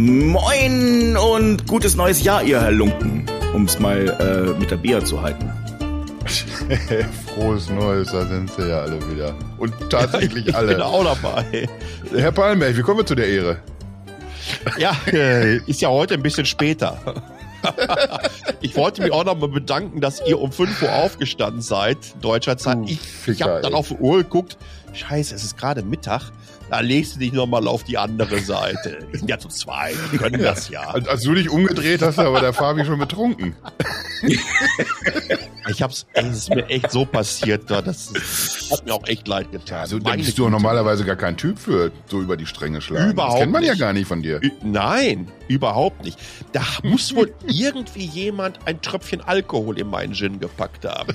Moin und gutes neues Jahr, ihr Herr Lumpen, um es mal äh, mit der Bea zu halten. Frohes Neues, da sind sie ja alle wieder. Und tatsächlich ich alle. bin auch dabei. Herr Pallenberg, wie kommen wir zu der Ehre? Ja, äh, ist ja heute ein bisschen später. ich wollte mich auch noch mal bedanken, dass ihr um 5 Uhr aufgestanden seid, deutscher Zeit. Ich, ich habe dann auf die Uhr geguckt. Scheiße, es ist gerade Mittag. Da legst du dich nochmal auf die andere Seite. Wir sind ja zu zweit, wir können das ja. Als, als du dich umgedreht hast, aber der Fabi schon betrunken. ich hab's, es ist mir echt so passiert, das, das hat mir auch echt leid getan. Also da bist du auch normalerweise gar kein Typ für so über die Stränge schlagen. Überhaupt das kennt man nicht. ja gar nicht von dir. Nein, überhaupt nicht. Da muss wohl irgendwie jemand ein Tröpfchen Alkohol in meinen Gin gepackt haben.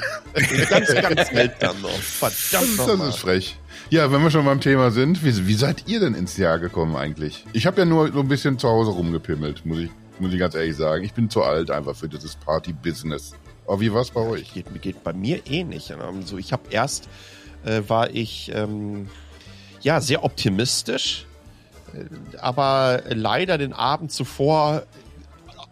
ganz, ganz seltsam noch. Verdammt Das, das ist frech. Ja, wenn wir schon beim Thema sind, wie, wie seid ihr denn ins Jahr gekommen eigentlich? Ich habe ja nur so ein bisschen zu Hause rumgepimmelt, muss ich, muss ich ganz ehrlich sagen. Ich bin zu alt einfach für dieses Party-Business. Aber wie war's bei euch? Geht, geht bei mir ähnlich. Also ich habe erst, äh, war ich ähm, ja sehr optimistisch, äh, aber leider den Abend zuvor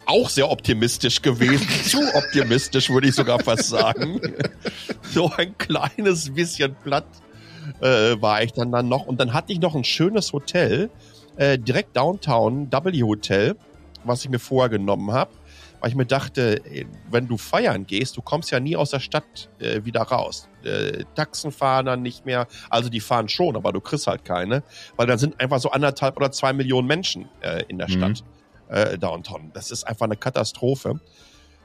auch sehr optimistisch gewesen. Zu optimistisch, würde ich sogar fast sagen. so ein kleines bisschen platt äh, war ich dann, dann noch. Und dann hatte ich noch ein schönes Hotel, äh, direkt Downtown, W Hotel, was ich mir vorgenommen habe. Weil ich mir dachte, ey, wenn du feiern gehst, du kommst ja nie aus der Stadt äh, wieder raus. Äh, Taxen fahren dann nicht mehr, also die fahren schon, aber du kriegst halt keine, weil dann sind einfach so anderthalb oder zwei Millionen Menschen äh, in der Mhm. Stadt äh, Downtown. Das ist einfach eine Katastrophe.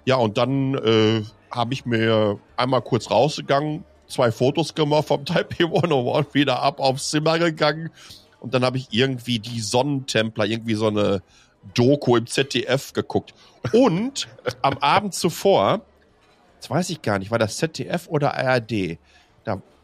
Ja, und dann äh, habe ich mir einmal kurz rausgegangen, zwei Fotos gemacht vom Taipei 101, wieder ab aufs Zimmer gegangen. Und dann habe ich irgendwie die Sonnentempler, irgendwie so eine Doku im ZDF geguckt. Und am Abend zuvor, das weiß ich gar nicht, war das ZDF oder ARD?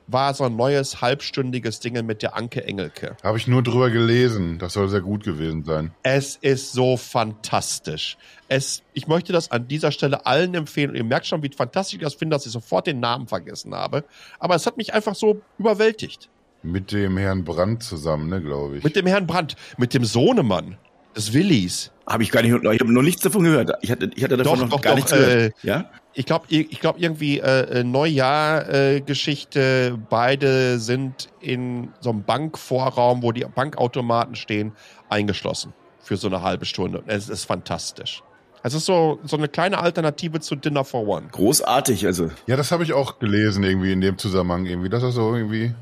War so ein neues halbstündiges Ding mit der Anke Engelke. Habe ich nur drüber gelesen. Das soll sehr gut gewesen sein. Es ist so fantastisch. Es, ich möchte das an dieser Stelle allen empfehlen. Und ihr merkt schon, wie fantastisch ich das finde, dass ich sofort den Namen vergessen habe. Aber es hat mich einfach so überwältigt. Mit dem Herrn Brandt zusammen, ne, glaube ich. Mit dem Herrn Brandt, mit dem Sohnemann des Willis. Habe ich gar nicht, ich habe noch nichts davon gehört. Ich hatte, ich hatte davon Doch, noch doch, gar doch, nichts gehört. äh, ja? Ich glaube, ich glaub irgendwie äh, Neujahr-Geschichte. Beide sind in so einem Bankvorraum, wo die Bankautomaten stehen, eingeschlossen für so eine halbe Stunde. Und Es ist fantastisch. Es ist so, so eine kleine Alternative zu Dinner for One. Großartig, also. Ja, das habe ich auch gelesen irgendwie in dem Zusammenhang irgendwie, dass das so irgendwie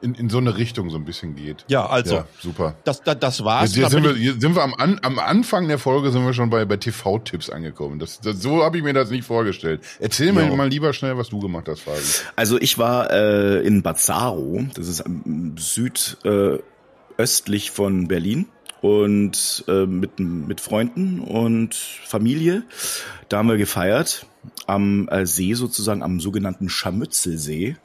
in, in so eine Richtung so ein bisschen geht. Ja, also, Ja, super. das, das, das war's. Jetzt, sind wir, jetzt sind wir am, An, am Anfang der Folge sind wir schon bei, bei TV-Tipps angekommen. Das, das, so habe ich mir das nicht vorgestellt. Erzähl mir Ja. mal lieber schnell, was du gemacht hast, Fabi. Also ich war äh, in Bazzaro, das ist am südöstlich äh, östlich von Berlin und äh, mit, mit Freunden und Familie. Da haben wir gefeiert am äh, See sozusagen, am sogenannten Scharmützelsee.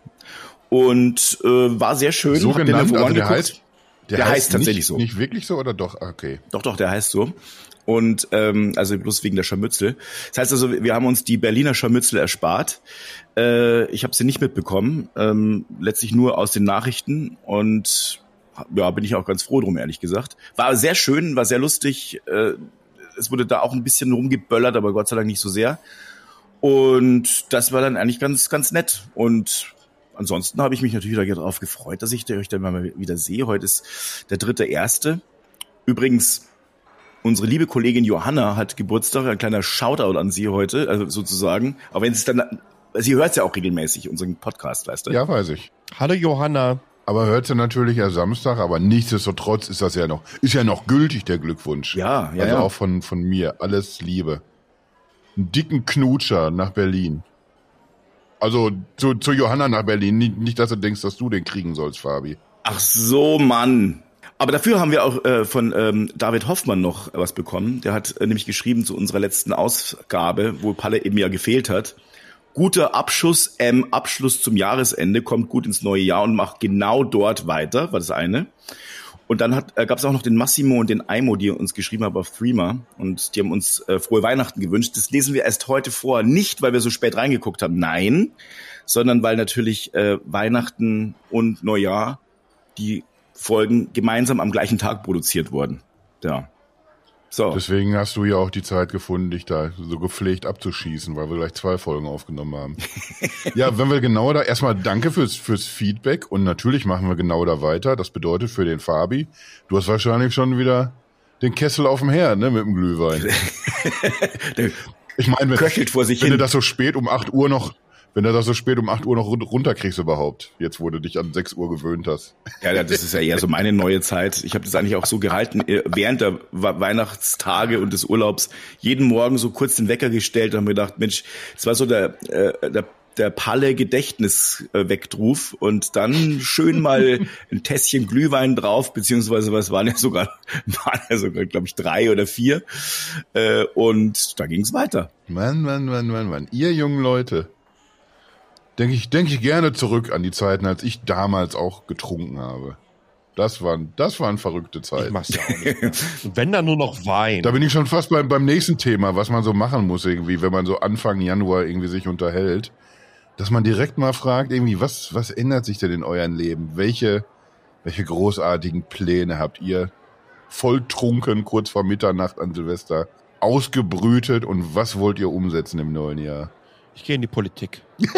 Und äh, war sehr schön. So genannt, F1 also der geguckt. heißt, Der heißt tatsächlich nicht, so. Nicht wirklich so oder doch? Okay. Doch, doch, der heißt so. Und ähm, also bloß wegen der Scharmützel. Das heißt also, wir haben uns die Berliner Scharmützel erspart. Äh, ich habe sie nicht mitbekommen, ähm, letztlich nur aus den Nachrichten und ja, bin ich auch ganz froh drum, ehrlich gesagt. War sehr schön, war sehr lustig. Äh, es wurde da auch ein bisschen rumgeböllert, aber Gott sei Dank nicht so sehr. Und das war dann eigentlich ganz, ganz nett. Und ansonsten habe ich mich natürlich darauf gefreut, dass ich euch dann mal wieder sehe. Heute ist der dritte erste. Übrigens, unsere liebe Kollegin Johanna hat Geburtstag, ein kleiner Shoutout an sie heute, also sozusagen. Aber wenn es dann, sie hört ja auch regelmäßig unseren Podcast, weißt du? Ja, weiß ich. Hallo Johanna. Aber hört sie natürlich ja Samstag, aber nichtsdestotrotz ist das ja noch, ist ja noch gültig, der Glückwunsch. Ja, ja, Also ja. auch von, von mir. Alles Liebe. Einen dicken Knutscher nach Berlin. Also zu, zu Johanna nach Berlin. Nicht, nicht, dass du denkst, dass du den kriegen sollst, Fabi. Ach so, Mann. Aber dafür haben wir auch äh, von ähm, David Hoffmann noch was bekommen. Der hat äh, nämlich geschrieben zu unserer letzten Ausgabe, wo Palle eben ja gefehlt hat. Guter Abschuss, ähm, Abschluss zum Jahresende, kommt gut ins neue Jahr und macht genau dort weiter, war das eine. Und dann hat, äh, gab es auch noch den Massimo und den Aimo, die uns geschrieben haben auf Threema. Und die haben uns äh, frohe Weihnachten gewünscht. Das lesen wir erst heute vor. Nicht, weil wir so spät reingeguckt haben, nein, sondern weil natürlich äh, Weihnachten und Neujahr die Folgen gemeinsam am gleichen Tag produziert wurden. Ja. So. Deswegen hast du ja auch die Zeit gefunden, dich da so gepflegt abzuschießen, weil wir gleich zwei Folgen aufgenommen haben. ja, wenn wir genau da, erstmal danke fürs, fürs Feedback und natürlich machen wir genau da weiter. Das bedeutet für den Fabi, du hast wahrscheinlich schon wieder den Kessel auf dem Herd, ne, mit dem Glühwein. ich meine, wenn, vor sich wenn du das so spät um 8 Uhr noch wenn du das so spät um 8 Uhr noch run- runterkriegst überhaupt, jetzt wo du dich an 6 Uhr gewöhnt hast. Ja, das ist ja eher so meine neue Zeit. Ich habe das eigentlich auch so gehalten, äh, während der We- Weihnachtstage und des Urlaubs jeden Morgen so kurz den Wecker gestellt und habe mir gedacht, Mensch, das war so der, äh, der der Palle Gedächtnis äh, Weckruf und dann schön mal ein Tässchen Glühwein drauf, beziehungsweise was waren ja sogar, waren ja sogar, glaube ich, drei oder vier. Äh, und da ging es weiter. Mann, Mann, Mann, Mann, Mann. Ihr jungen Leute. Denke ich, denke ich gerne zurück an die Zeiten, als ich damals auch getrunken habe. Das waren, das waren verrückte Ich Zeiten. mach's ja auch nicht wenn dann nur noch Wein. Da bin ich schon fast beim, beim nächsten Thema, was man so machen muss irgendwie, wenn man so Anfang Januar irgendwie sich unterhält. Dass man direkt mal fragt, irgendwie, was, was ändert sich denn in eurem Leben? Welche, welche großartigen Pläne habt ihr volltrunken kurz vor Mitternacht an Silvester ausgebrütet und was wollt ihr umsetzen im neuen Jahr? Ich gehe in die Politik.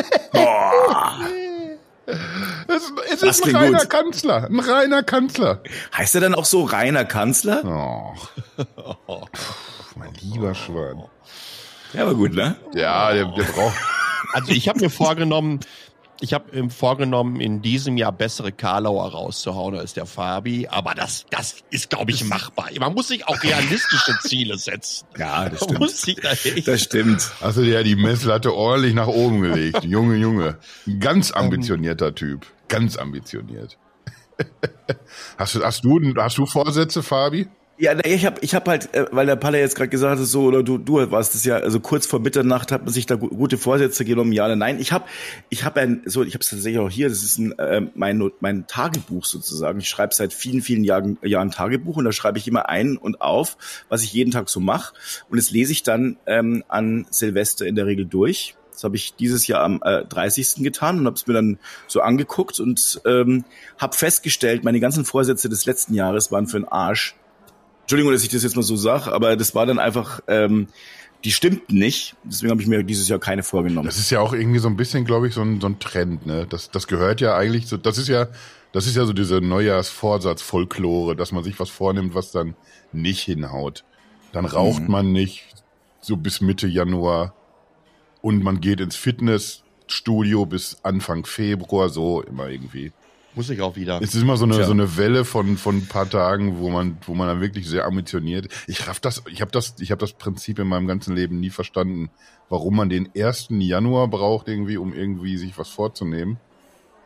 Es, es Das ist ein reiner gut. Kanzler, ein reiner Kanzler. Heißt er dann auch so reiner Kanzler? Oh, mein lieber Schwan. Ja, aber gut, ne? Ja, der, der braucht. Also ich habe mir vorgenommen, ich habe mir vorgenommen, in diesem Jahr bessere Karlauer rauszuhauen als der Fabi. Aber das, das ist, glaube ich, machbar. Man muss sich auch realistische Ziele setzen. Ja, das Man stimmt. muss sich da Das stimmt. Hast du dir ja die Messlatte ordentlich nach oben gelegt. Junge, Junge. Ein ganz ambitionierter Typ. Ganz ambitioniert. Hast du, hast du, hast du Vorsätze, Fabi? Ja, ich habe ich hab halt, äh, weil der Palle jetzt gerade gesagt hat, so, oder du, du warst es ja, also kurz vor Mitternacht hat man sich da gu- gute Vorsätze genommen, ja oder nein. Ich habe ich hab ein, so, ich habe es tatsächlich auch hier, das ist ein, äh, mein, mein Tagebuch sozusagen. Ich schreibe seit vielen, vielen Jahren, Jahren Tagebuch und da schreibe ich immer ein und auf, was ich jeden Tag so mache. Und das lese ich dann ähm, an Silvester in der Regel durch. Das habe ich dieses Jahr am äh, 30. getan und habe es mir dann so angeguckt und ähm, habe festgestellt, meine ganzen Vorsätze des letzten Jahres waren für den Arsch. Entschuldigung, dass ich das jetzt mal so sage, aber das war dann einfach, ähm, die stimmten nicht. Deswegen habe ich mir dieses Jahr keine vorgenommen. Das ist ja auch irgendwie so ein bisschen, glaube ich, so ein, so ein Trend, ne? Das, das gehört ja eigentlich so, das ist ja, das ist ja so diese Neujahrsvorsatz-Folklore, dass man sich was vornimmt, was dann nicht hinhaut. Dann raucht Mhm. man nicht so bis Mitte Januar und man geht ins Fitnessstudio bis Anfang Februar, so immer irgendwie. Muss ich auch wieder. Es ist immer so eine, Tja. so eine Welle von, von ein paar Tagen, wo man, wo man dann wirklich sehr ambitioniert. Ich raff das, ich habe das, ich habe das Prinzip in meinem ganzen Leben nie verstanden, warum man den 1. Januar braucht irgendwie, um irgendwie sich was vorzunehmen.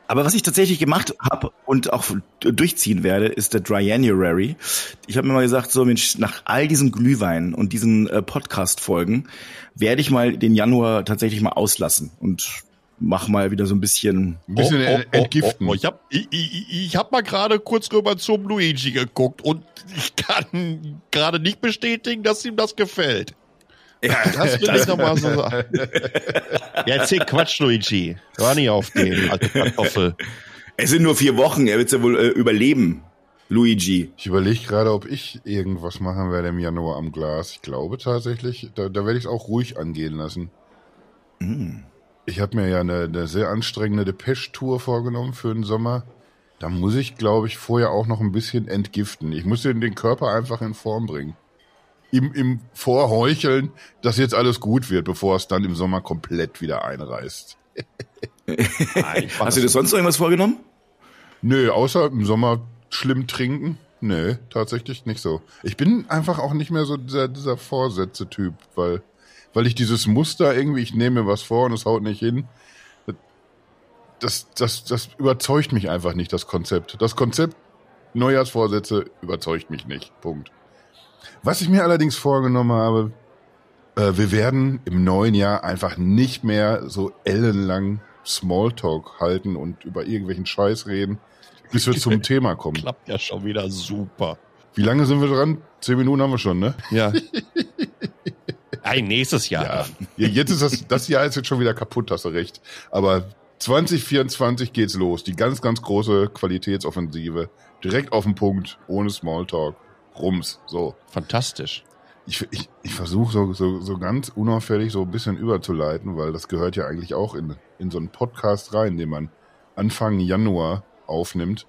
Aber was ich tatsächlich gemacht habe und auch durchziehen werde, ist der Dryjanuary. Ich habe mir mal gesagt, so Mensch, nach all diesen Glühweinen und diesen äh, Podcast-Folgen werde ich mal den Januar tatsächlich mal auslassen und mach mal wieder so ein bisschen. Ein bisschen ent- entgiften. Oh, Ich habe ich, ich, ich hab mal gerade kurz rüber zum Luigi geguckt und ich kann gerade nicht bestätigen, dass ihm das gefällt. Ja, Das will ich nochmal so sagen. Ja, erzähl Quatsch, Luigi. War nicht auf den, alte Kartoffel. Es sind nur vier Wochen, er wird ja wohl äh, überleben, Luigi. Ich überlege gerade, ob ich irgendwas machen werde im Januar am Glas. Ich glaube tatsächlich, da, da werde ich es auch ruhig angehen lassen. Ich habe mir ja eine, eine sehr anstrengende Depeche-Tour vorgenommen für den Sommer. Da muss ich, glaube ich, vorher auch noch ein bisschen entgiften. Ich muss den, den Körper einfach in Form bringen. Im, Im Vorheucheln, dass jetzt alles gut wird, bevor es dann im Sommer komplett wieder einreißt. Hast du dir sonst noch irgendwas vorgenommen? Nö, außer im Sommer schlimm trinken. Nö, tatsächlich nicht so. Ich bin einfach auch nicht mehr so dieser, dieser Vorsätze-Typ, weil, weil ich dieses Muster irgendwie, ich nehme mir was vor und es haut nicht hin. Das, das, das überzeugt mich einfach nicht, das Konzept. Das Konzept Neujahrsvorsätze überzeugt mich nicht. Punkt. Was ich mir allerdings vorgenommen habe, äh, wir werden im neuen Jahr einfach nicht mehr so ellenlang Smalltalk halten und über irgendwelchen Scheiß reden, bis wir zum Thema kommen. Klappt ja schon wieder super. Wie lange sind wir dran? Zehn Minuten haben wir schon, ne? Ja. Ein nächstes Jahr. Ja, Jetzt ist das, das Jahr ist jetzt schon wieder kaputt, hast du recht. Aber 2024 geht's los. Die ganz, ganz große Qualitätsoffensive. Direkt auf den Punkt, ohne Smalltalk. Rums. So. Fantastisch. Ich, ich, ich versuche so, so, so ganz unauffällig so ein bisschen überzuleiten, weil das gehört ja eigentlich auch in, in so einen Podcast rein, den man Anfang Januar aufnimmt,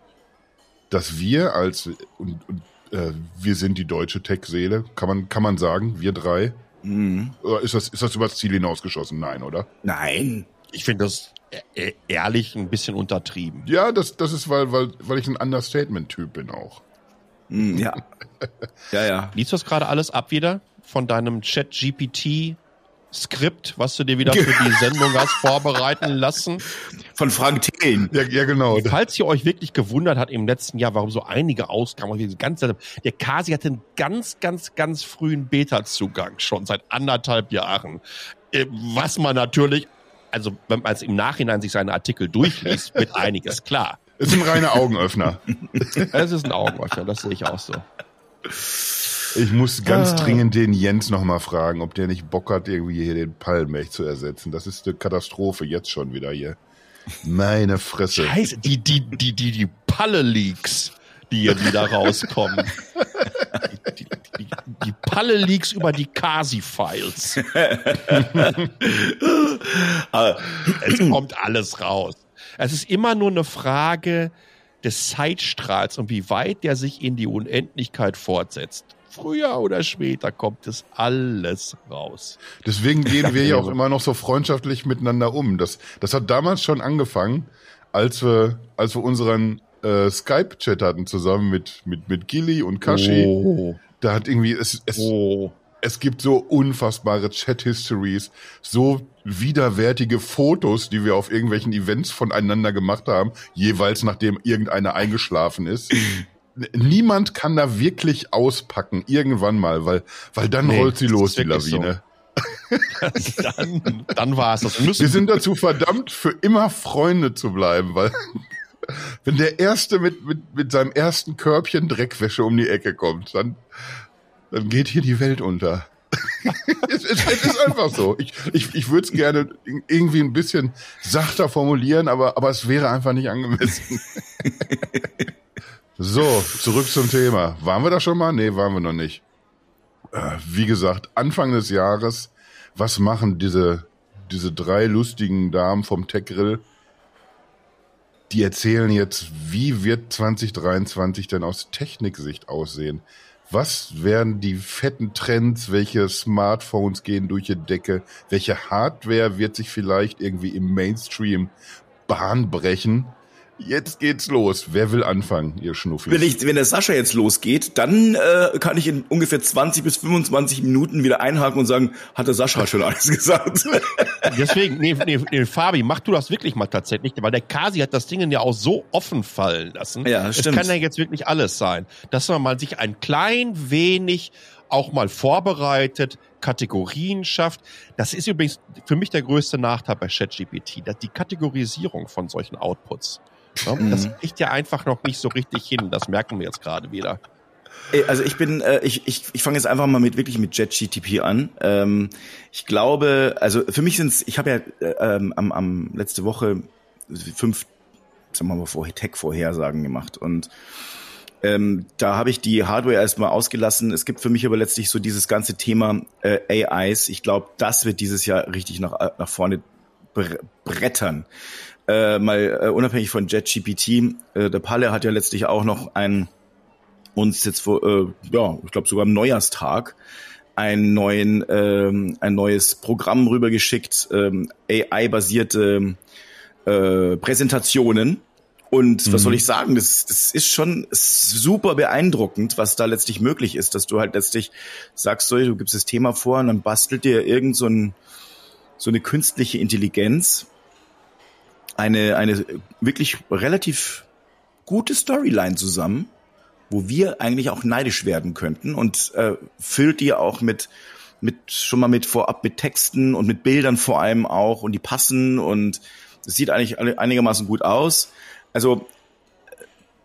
dass wir als, und, und äh, wir sind die deutsche Tech-Seele, kann man, kann man sagen, wir drei. Mhm. Oder ist das, ist das übers Ziel hinausgeschossen? Nein, oder? Nein. Ich finde das e- ehrlich ein bisschen untertrieben. Ja, das, das ist, weil, weil, weil ich ein Understatement-Typ bin auch. Mhm, ja. ja, ja. Liest du das gerade alles ab wieder von deinem Chat-GPT? Skript, was du dir wieder für die Sendung hast vorbereiten lassen. Von Frank Thelen. Ja, ja genau. Falls ihr euch wirklich gewundert hat im letzten Jahr, warum so einige Ausgaben, ganz, der Kasi hatte einen ganz, ganz, ganz frühen Beta-Zugang schon seit anderthalb Jahren. Äh, Was man natürlich, also wenn man es im Nachhinein sich seine Artikel durchliest, wird einiges klar. Es sind reine Augenöffner. Es ist ein Augenöffner, das sehe ich auch so. Ich muss ganz Ah. dringend den Jens nochmal fragen, ob der nicht Bock hat, irgendwie hier den Palmech zu ersetzen. Das ist eine Katastrophe jetzt schon wieder hier. Meine Fresse. Scheiße, die, die, die, die, die Palle-Leaks, die hier wieder rauskommen. Die, die, die, die Palle-Leaks über die Kasi-Files. es kommt alles raus. Es ist immer nur eine Frage des Zeitstrahls und wie weit der sich in die Unendlichkeit fortsetzt. Früher oder später kommt es alles raus. Deswegen gehen wir ja auch immer noch so freundschaftlich miteinander um. Das, das hat damals schon angefangen, als wir, als wir unseren äh, Skype-Chat hatten zusammen mit, mit, mit Gilly und Kashi. Oh. Da hat irgendwie, es, es, Oh. es gibt so unfassbare Chat-Histories, so widerwärtige Fotos, die wir auf irgendwelchen Events voneinander gemacht haben, jeweils nachdem irgendeiner eingeschlafen ist. Niemand kann da wirklich auspacken, irgendwann mal, weil, weil dann Nee, rollt sie los, die Lawine. dann, dann war es das. Wir müssen Wir sind dazu verdammt, für immer Freunde zu bleiben, weil wenn der Erste mit, mit, mit seinem ersten Körbchen Dreckwäsche um die Ecke kommt, dann, dann geht hier die Welt unter. es, es, es ist einfach so. Ich, ich, ich würde es gerne irgendwie ein bisschen sachter formulieren, aber, aber es wäre einfach nicht angemessen. So, zurück zum Thema. Waren wir da schon mal? Nee, waren wir noch nicht. Äh, Wie gesagt, Anfang des Jahres, was machen diese, diese drei lustigen Damen vom Tech Grill? Die erzählen jetzt, wie wird 2023 denn aus Techniksicht aussehen? Was werden die fetten Trends? Welche Smartphones gehen durch die Decke? Welche Hardware wird sich vielleicht irgendwie im Mainstream Bahn brechen? Jetzt geht's los. Wer will anfangen, ihr Schnuffis? Wenn, ich, wenn der Sascha jetzt losgeht, dann äh, kann ich in ungefähr 20 bis 25 Minuten wieder einhaken und sagen, hat der Sascha schon alles gesagt. Deswegen, nee, nee, nee, Fabi, mach du das wirklich mal tatsächlich, weil der Kasi hat das Ding ja auch so offen fallen lassen. Ja, es stimmt. kann ja jetzt wirklich alles sein, dass man mal sich ein klein wenig auch mal vorbereitet, Kategorien schafft. Das ist übrigens für mich der größte Nachteil bei ChatGPT, dass die Kategorisierung von solchen Outputs. Ja, Das Mhm. kriegt ja einfach noch nicht so richtig hin. Das merken wir jetzt gerade wieder. Also ich bin, äh, ich, ich, ich fange jetzt einfach mal mit wirklich mit JetGTP an. Ähm, ich glaube, also für mich sind's, ich habe ja äh, ähm, am, am letzte Woche fünf, sagen wir mal, vor Tech-Vorhersagen gemacht und ähm, da habe ich die Hardware erstmal ausgelassen. Es gibt für mich aber letztlich so dieses ganze Thema äh, AIs. Ich glaube, das wird dieses Jahr richtig nach, nach vorne bre brettern. Äh, mal äh, unabhängig von JetGPT, äh, der Palle hat ja letztlich auch noch ein uns jetzt vor, äh, ja, ich glaube sogar am Neujahrstag einen neuen, ähm, ein neues Programm rübergeschickt, ähm, AI-basierte äh, Präsentationen. Und was soll ich sagen? Das, das ist schon super beeindruckend, was da letztlich möglich ist, dass du halt letztlich sagst, so, du gibst das Thema vor und dann bastelt dir irgend so, ein, so eine künstliche Intelligenz eine, eine wirklich relativ gute Storyline zusammen, wo wir eigentlich auch neidisch werden könnten und äh, füllt die auch mit mit schon mal mit vorab mit Texten und mit Bildern vor allem auch und die passen und es sieht eigentlich einigermaßen gut aus. Also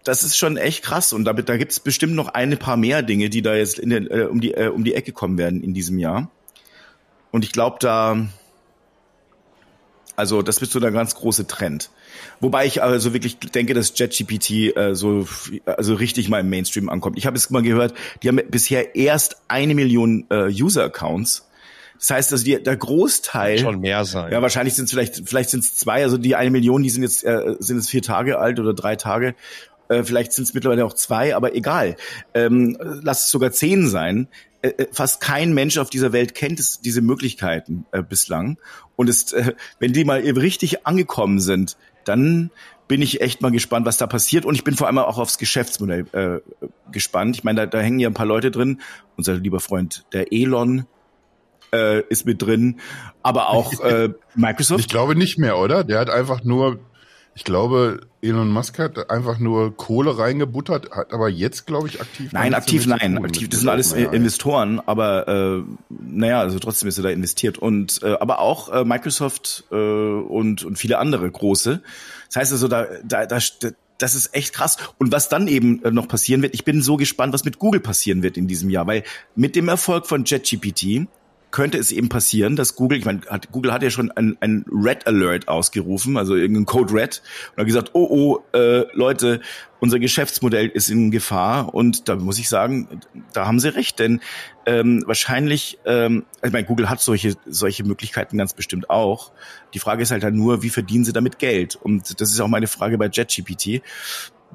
das ist schon echt krass und damit da gibt's bestimmt noch eine paar mehr Dinge, die da jetzt in den, äh, um die äh, um die Ecke kommen werden in diesem Jahr. Und ich glaube da Also das wird so der ganz große Trend. Wobei ich also wirklich denke, dass JetGPT äh, so also richtig mal im Mainstream ankommt. Ich habe es mal gehört, die haben bisher erst eine Million äh, User-Accounts. Das heißt, also die, der Großteil schon mehr sein. Ja, wahrscheinlich sind es vielleicht vielleicht sind es zwei. Also die eine Million, die sind jetzt äh, sind jetzt vier Tage alt oder drei Tage. Äh, vielleicht sind es mittlerweile auch zwei, aber egal. Ähm, lass es sogar zehn sein. Äh, äh, fast kein Mensch auf dieser Welt kennt es, diese Möglichkeiten äh, bislang. Und es, äh, wenn die mal richtig angekommen sind, dann bin ich echt mal gespannt, was da passiert. Und ich bin vor allem auch aufs Geschäftsmodell äh, gespannt. Ich meine, da, da hängen ja ein paar Leute drin. Unser lieber Freund, der Elon, äh, ist mit drin, aber auch äh, Microsoft. Ich glaube nicht mehr, oder? Der hat einfach nur ich glaube, Elon Musk hat einfach nur Kohle reingebuttert, hat aber jetzt, glaube ich, aktiv. Nein, aktiv nein. Aktiv, das sind alles ja, Investoren, aber äh, naja, also trotzdem ist er da investiert. Und äh, aber auch äh, Microsoft äh, und, und viele andere große. Das heißt also, da, da, da, das ist echt krass. Und was dann eben äh, noch passieren wird, ich bin so gespannt, was mit Google passieren wird in diesem Jahr, weil mit dem Erfolg von JetGPT könnte es eben passieren, dass Google, ich meine, hat, Google hat ja schon ein, ein Red Alert ausgerufen, also irgendein Code Red, und hat gesagt, oh, oh, äh, Leute, unser Geschäftsmodell ist in Gefahr. Und da muss ich sagen, da haben sie recht, denn ähm, wahrscheinlich, ähm, ich meine, Google hat solche, solche Möglichkeiten ganz bestimmt auch. Die Frage ist halt dann nur, wie verdienen sie damit Geld? Und das ist auch meine Frage bei JetGPT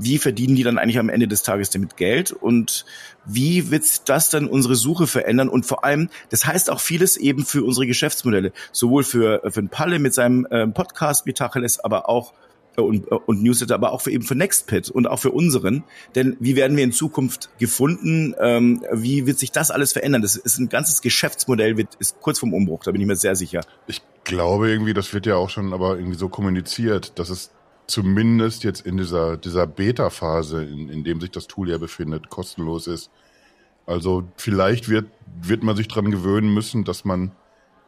wie verdienen die dann eigentlich am Ende des Tages damit Geld und wie wird das dann unsere Suche verändern und vor allem, das heißt auch vieles eben für unsere Geschäftsmodelle, sowohl für, für den Palle mit seinem äh, Podcast wie Tacheles, aber auch äh, und, äh, und Newsletter, aber auch für eben für Nextpit und auch für unseren. Denn wie werden wir in Zukunft gefunden? Ähm, wie wird sich das alles verändern? Das ist ein ganzes Geschäftsmodell, wird, ist kurz vorm Umbruch, da bin ich mir sehr sicher. Ich glaube irgendwie, das wird ja auch schon aber irgendwie so kommuniziert, dass es zumindest jetzt in dieser, dieser Beta-Phase, in, in dem sich das Tool ja befindet, kostenlos ist. Also vielleicht wird, wird man sich dran gewöhnen müssen, dass man,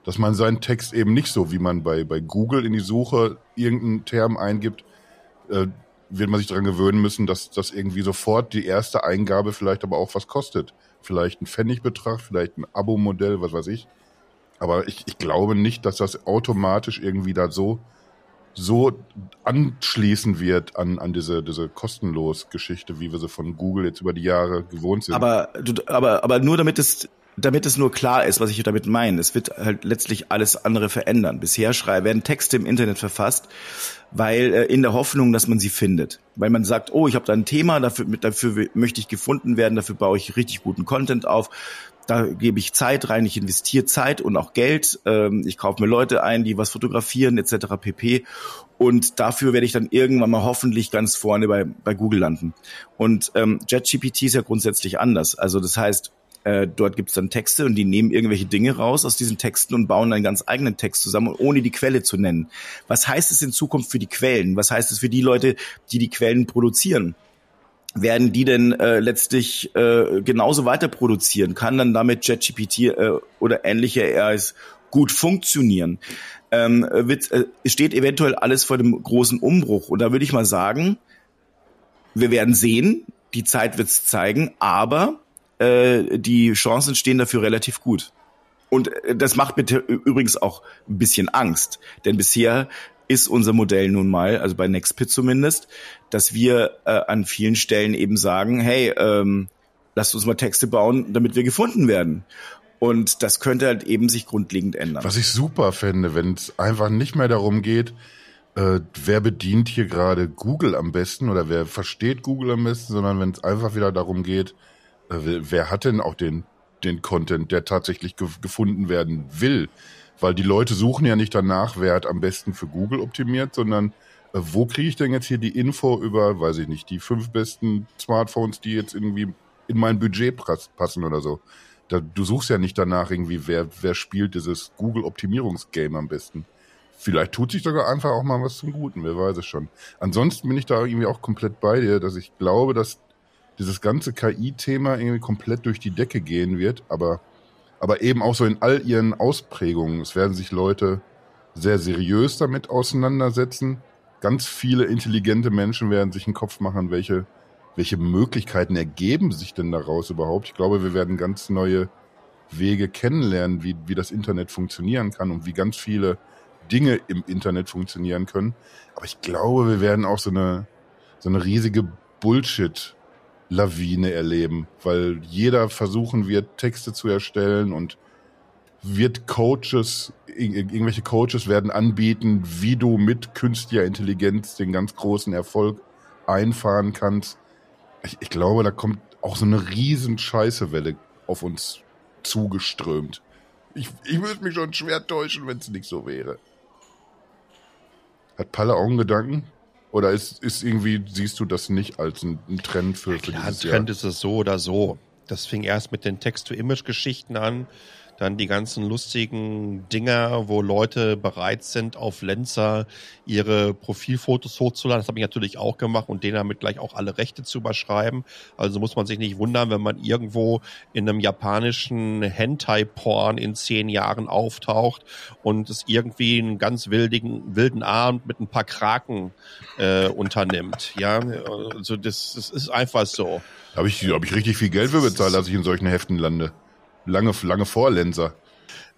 dass man seinen Text eben nicht so, wie man bei, bei Google in die Suche irgendeinen Term eingibt, äh, wird man sich dran gewöhnen müssen, dass das irgendwie sofort die erste Eingabe vielleicht aber auch was kostet. Vielleicht ein Pfennigbetrag, vielleicht ein Abo-Modell, was weiß ich. Aber ich, ich glaube nicht, dass das automatisch irgendwie da so so anschließen wird an, an diese, diese kostenlos Geschichte, wie wir sie von Google jetzt über die Jahre gewohnt sind. Aber, aber, aber nur damit es, damit es nur klar ist, was ich damit meine. Es wird halt letztlich alles andere verändern. Bisher schreiben, werden Texte im Internet verfasst, weil äh, in der Hoffnung, dass man sie findet. Weil man sagt, oh, ich habe da ein Thema, dafür, dafür möchte ich gefunden werden, dafür baue ich richtig guten Content auf da gebe ich Zeit rein, ich investiere Zeit und auch Geld. Ähm, ich kaufe mir Leute ein, die was fotografieren etc. pp. Und dafür werde ich dann irgendwann mal hoffentlich ganz vorne bei, bei Google landen. Und ähm, JetGPT ist ja grundsätzlich anders. Also das heißt, äh, dort gibt's dann Texte und die nehmen irgendwelche Dinge raus aus diesen Texten und bauen einen ganz eigenen Text zusammen, ohne die Quelle zu nennen. Was heißt es in Zukunft für die Quellen? Was heißt es für die Leute, die die Quellen produzieren? Werden die denn äh, letztlich äh, genauso weiter produzieren? Kann dann damit JetGPT äh, oder ähnliche AIs gut funktionieren? Ähm, wird, äh, steht eventuell alles vor dem großen Umbruch. Und da würde ich mal sagen, wir werden sehen, die Zeit wird es zeigen, aber äh, die Chancen stehen dafür relativ gut. Und äh, das macht bitte übrigens auch ein bisschen Angst, denn bisher ist unser Modell nun mal, also bei Nextpit zumindest, dass wir äh, an vielen Stellen eben sagen, hey, ähm, lasst uns mal Texte bauen, damit wir gefunden werden. Und das könnte halt eben sich grundlegend ändern. Was ich super fände, wenn es einfach nicht mehr darum geht, äh, wer bedient hier gerade Google am besten oder wer versteht Google am besten, sondern wenn es einfach wieder darum geht, äh, wer hat denn auch den, den Content, der tatsächlich ge gefunden werden will. Weil die Leute suchen ja nicht danach, wer hat am besten für Google optimiert, sondern äh, wo kriege ich denn jetzt hier die Info über, weiß ich nicht, die fünf besten Smartphones, die jetzt irgendwie in mein Budget passen oder so. Da, du suchst ja nicht danach irgendwie, wer, wer spielt dieses Google-Optimierungsgame am besten. Vielleicht tut sich sogar einfach auch mal was zum Guten, wer weiß es schon. Ansonsten bin ich da irgendwie auch komplett bei dir, dass ich glaube, dass dieses ganze KI-Thema irgendwie komplett durch die Decke gehen wird, aber aber eben auch so in all ihren Ausprägungen. Es werden sich Leute sehr seriös damit auseinandersetzen. Ganz viele intelligente Menschen werden sich einen Kopf machen, welche, welche Möglichkeiten ergeben sich denn daraus überhaupt. Ich glaube, wir werden ganz neue Wege kennenlernen, wie, wie das Internet funktionieren kann und wie ganz viele Dinge im Internet funktionieren können. Aber ich glaube, wir werden auch so eine, so eine riesige Bullshit-Lawine erleben, weil jeder versuchen wird, Texte zu erstellen und wird Coaches, irgendwelche Coaches werden anbieten, wie du mit künstlicher Intelligenz den ganz großen Erfolg einfahren kannst. Ich, ich glaube, da kommt auch so eine riesen Scheißewelle auf uns zugeströmt. Ich, ich würde mich schon schwer täuschen, wenn es nicht so wäre. Hat Palle auch einen Gedanken? Oder ist, ist irgendwie, siehst du das nicht als ein, Trend für, für ja, dieses Jahr? Trend ist es so oder so. Das fing erst mit den Text-to-Image-Geschichten an dann die ganzen lustigen Dinger, wo Leute bereit sind, auf Lenzer ihre Profilfotos hochzuladen. Das habe ich natürlich auch gemacht und denen damit gleich auch alle Rechte zu überschreiben. Also muss man sich nicht wundern, wenn man irgendwo in einem japanischen Hentai-Porn in zehn Jahren auftaucht und es irgendwie einen ganz wildigen, wilden Abend mit ein paar Kraken äh, unternimmt. Ja, also das, das ist einfach so. Habe ich, hab ich richtig viel Geld für bezahlt, als ich in solchen Heften lande lange, lange Vorlenser.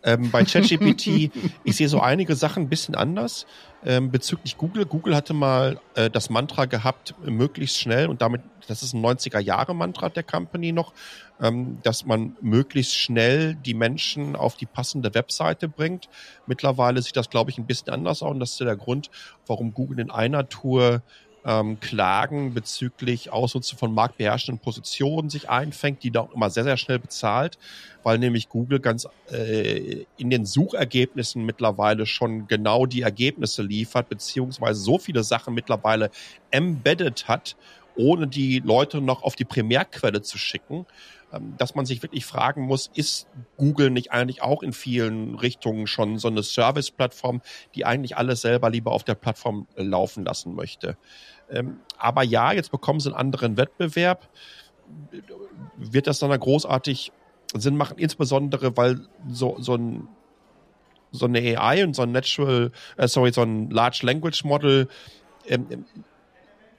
Ähm, bei ChatGPT, ich sehe so einige Sachen ein bisschen anders ähm, bezüglich Google. Google hatte mal äh, das Mantra gehabt, möglichst schnell und damit, das ist ein 90er-Jahre-Mantra der Company noch, ähm, dass man möglichst schnell die Menschen auf die passende Webseite bringt. Mittlerweile sieht das, glaube ich, ein bisschen anders aus und das ist der Grund, warum Google in einer Tour ähm, Klagen bezüglich Ausnutzung von marktbeherrschenden Positionen sich einfängt, die da auch immer sehr, sehr schnell bezahlt, weil nämlich Google ganz äh, in den Suchergebnissen mittlerweile schon genau die Ergebnisse liefert, beziehungsweise so viele Sachen mittlerweile embedded hat, ohne die Leute noch auf die Primärquelle zu schicken ähm, dass man sich wirklich fragen muss, ist Google nicht eigentlich auch in vielen Richtungen schon so eine Service-Plattform, die eigentlich alles selber lieber auf der Plattform laufen lassen möchte? Ähm, aber ja, jetzt bekommen sie einen anderen Wettbewerb. Wird das dann großartig Sinn machen, insbesondere weil so, so ein so eine AI und so ein Natural, äh, sorry, so ein Large Language Model ähm,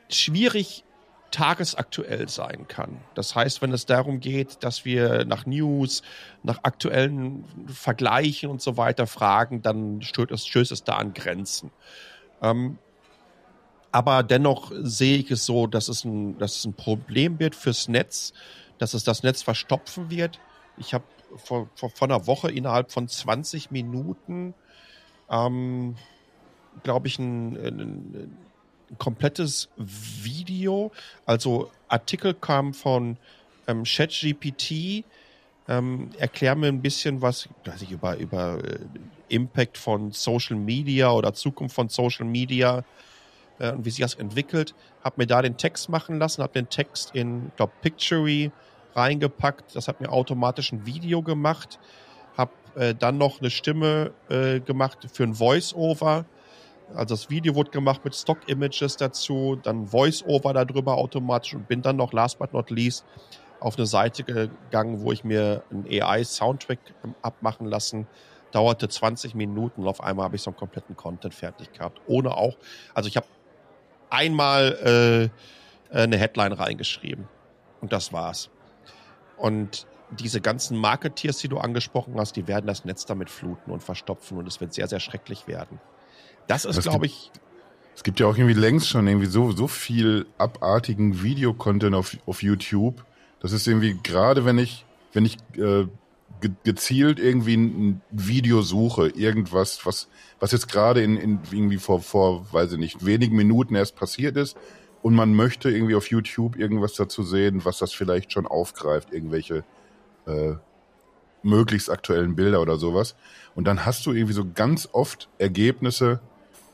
schwierig tagesaktuell sein kann. Das heißt, wenn es darum geht, dass wir nach News, nach aktuellen Vergleichen und so weiter fragen, dann stößt es, stößt es da an Grenzen. Ähm, aber dennoch sehe ich es so, dass es ein, dass es ein Problem wird fürs Netz, dass es das Netz verstopfen wird. Ich habe vor, vor, vor einer Woche innerhalb von 20 Minuten, ähm, glaube ich, ein, ein, ein, komplettes Video, also Artikel kam von ähm, ChatGPT, ähm, erklär mir ein bisschen was, weiß ich, über, über äh, Impact von Social Media oder Zukunft von Social Media äh, und wie sich das entwickelt. Habe mir da den Text machen lassen, habe den Text in, glaube Pictory reingepackt. Das hat mir automatisch ein Video gemacht. Habe äh, dann noch eine Stimme äh, gemacht für ein Voice-Over. Also das Video wurde gemacht mit Stock-Images dazu, dann Voice-Over darüber automatisch und bin dann noch, last but not least, auf eine Seite gegangen, wo ich mir einen AI-Soundtrack abmachen lassen dauerte 20 Minuten und auf einmal habe ich so einen kompletten Content fertig gehabt. Ohne auch, also ich habe einmal äh, eine Headline reingeschrieben. Und das war's. Und diese ganzen Marketeers, die du angesprochen hast, die werden das Netz damit fluten und verstopfen und es wird sehr, sehr schrecklich werden. Das ist, glaube ich. Es gibt ja auch irgendwie längst schon irgendwie so, so viel abartigen Videocontent auf, auf YouTube. Das ist irgendwie, gerade wenn ich, wenn ich äh, gezielt irgendwie ein Video suche, irgendwas, was, was jetzt gerade in, in irgendwie vor, vor, weiß ich nicht, wenigen Minuten erst passiert ist und man möchte irgendwie auf YouTube irgendwas dazu sehen, was das vielleicht schon aufgreift, irgendwelche äh, möglichst aktuellen Bilder oder sowas. Und dann hast du irgendwie so ganz oft Ergebnisse,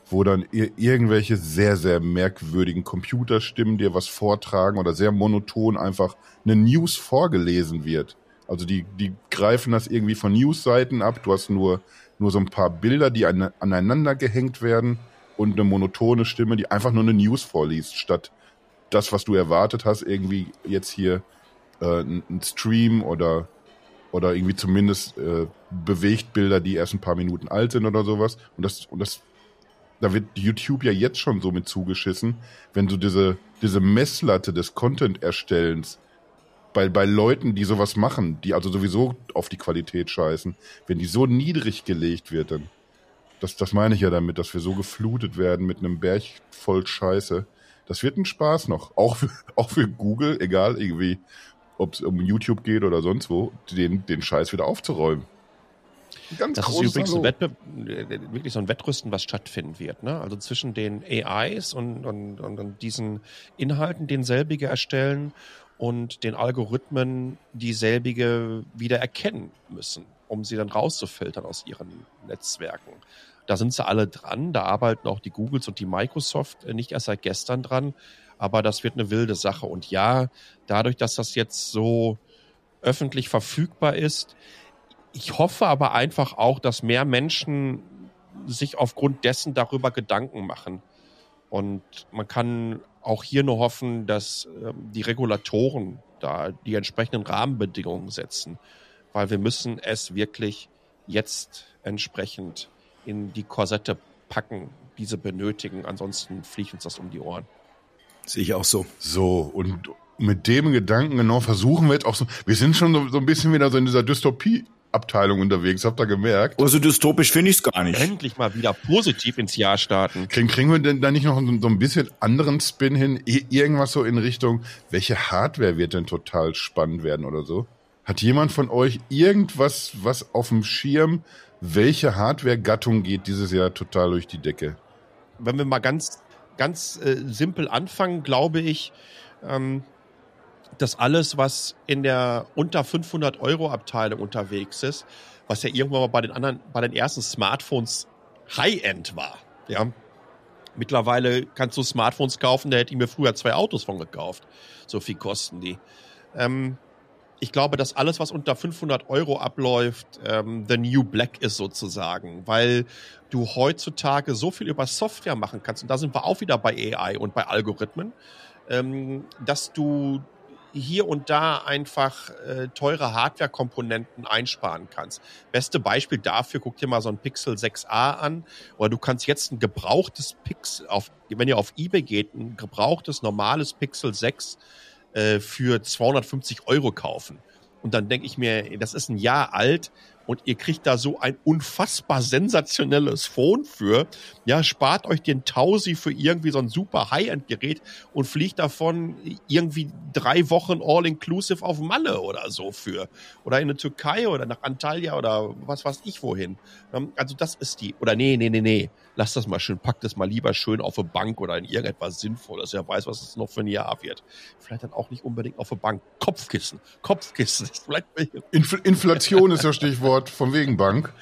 wo dann irgendwelche sehr, sehr merkwürdigen Computerstimmen dir was vortragen oder sehr monoton einfach eine News vorgelesen wird. Also die, die greifen das irgendwie von Newsseiten ab. Du hast nur, nur so ein paar Bilder, die an, aneinander gehängt werden und eine monotone Stimme, die einfach nur eine News vorliest, statt das, was du erwartet hast, irgendwie jetzt hier äh, ein Stream oder oder irgendwie zumindest äh, Bewegtbilder, die erst ein paar Minuten alt sind oder sowas. Und das, und das, da wird YouTube ja jetzt schon so mit zugeschissen, wenn du diese, diese Messlatte des Content-Erstellens bei, bei Leuten, die sowas machen, die also sowieso auf die Qualität scheißen, wenn die so niedrig gelegt wird, dann Das, das meine ich ja damit, dass wir so geflutet werden mit einem Berg voll Scheiße. Das wird ein Spaß noch. Auch für, auch für Google, egal irgendwie, ob es um YouTube geht oder sonst wo, den, den Scheiß wieder aufzuräumen. Ganz das ist übrigens ein Wettbe wirklich so ein Wettrüsten, was stattfinden wird. Ne? Also zwischen den AIs und, und, und diesen Inhalten, den selbige erstellen und den Algorithmen, die selbige wieder erkennen müssen, um sie dann rauszufiltern aus ihren Netzwerken. Da sind sie alle dran, da arbeiten auch die Googles und die Microsoft äh, nicht erst seit gestern dran, aber das wird eine wilde Sache. Und ja, dadurch, dass das jetzt so öffentlich verfügbar ist, ich hoffe aber einfach auch, dass mehr Menschen sich aufgrund dessen darüber Gedanken machen. Und man kann auch hier nur hoffen, dass ähm, die Regulatoren da die entsprechenden Rahmenbedingungen setzen, weil wir müssen es wirklich jetzt entsprechend in die Korsette packen, diese benötigen. Ansonsten fliegt uns das um die Ohren. Sehe ich auch so. So, und mit dem Gedanken genau versuchen wir jetzt auch so, wir sind schon so, so ein bisschen wieder so in dieser Dystopie Abteilung unterwegs, habt ihr gemerkt? Oh, so dystopisch finde ich es gar nicht. Endlich mal wieder positiv ins Jahr starten. Kriegen, kriegen wir denn da nicht noch so, so ein bisschen anderen Spin hin? Irgendwas so in Richtung, welche Hardware wird denn total spannend werden oder so? Hat jemand von euch irgendwas, was auf dem Schirm, welche Hardware-Gattung geht dieses Jahr total durch die Decke? Wenn wir mal ganz, ganz äh, simpel anfangen, glaube ich, ähm, dass alles, was in der unter 500 Euro Abteilung unterwegs ist, was ja irgendwann mal bei den anderen, bei den ersten Smartphones High-End war, ja. Mittlerweile kannst du Smartphones kaufen, da hätte ich mir früher zwei Autos von gekauft. So viel kosten die. Ähm, ich glaube, dass alles, was unter 500 Euro abläuft, ähm, the new black ist sozusagen, weil du heutzutage so viel über Software machen kannst. Und da sind wir auch wieder bei AI und bei Algorithmen, ähm, dass du hier und da einfach äh, teure Hardware-Komponenten einsparen kannst. Beste Beispiel dafür, guck dir mal so ein Pixel 6a an, oder du kannst jetzt ein gebrauchtes Pixel, auf, wenn ihr auf eBay geht, ein gebrauchtes normales Pixel 6 äh, für 250 Euro kaufen. Und dann denke ich mir, das ist ein Jahr alt und ihr kriegt da so ein unfassbar sensationelles Phone für. Ja, spart euch den Tausi für irgendwie so ein super High-End-Gerät und fliegt davon irgendwie drei Wochen all-inclusive auf Malle oder so für. Oder in der Türkei oder nach Antalya oder was weiß ich wohin. Ähm, also das ist die, oder nee, nee, nee, nee. Lass das mal schön, pack das mal lieber schön auf eine Bank oder in irgendetwas Sinnvolles. Er weiß, was es noch für ein Jahr wird. Vielleicht dann auch nicht unbedingt auf eine Bank. Kopfkissen. Kopfkissen. Infl Inflation ist ja Stichwort. Stichwort von wegen Bank.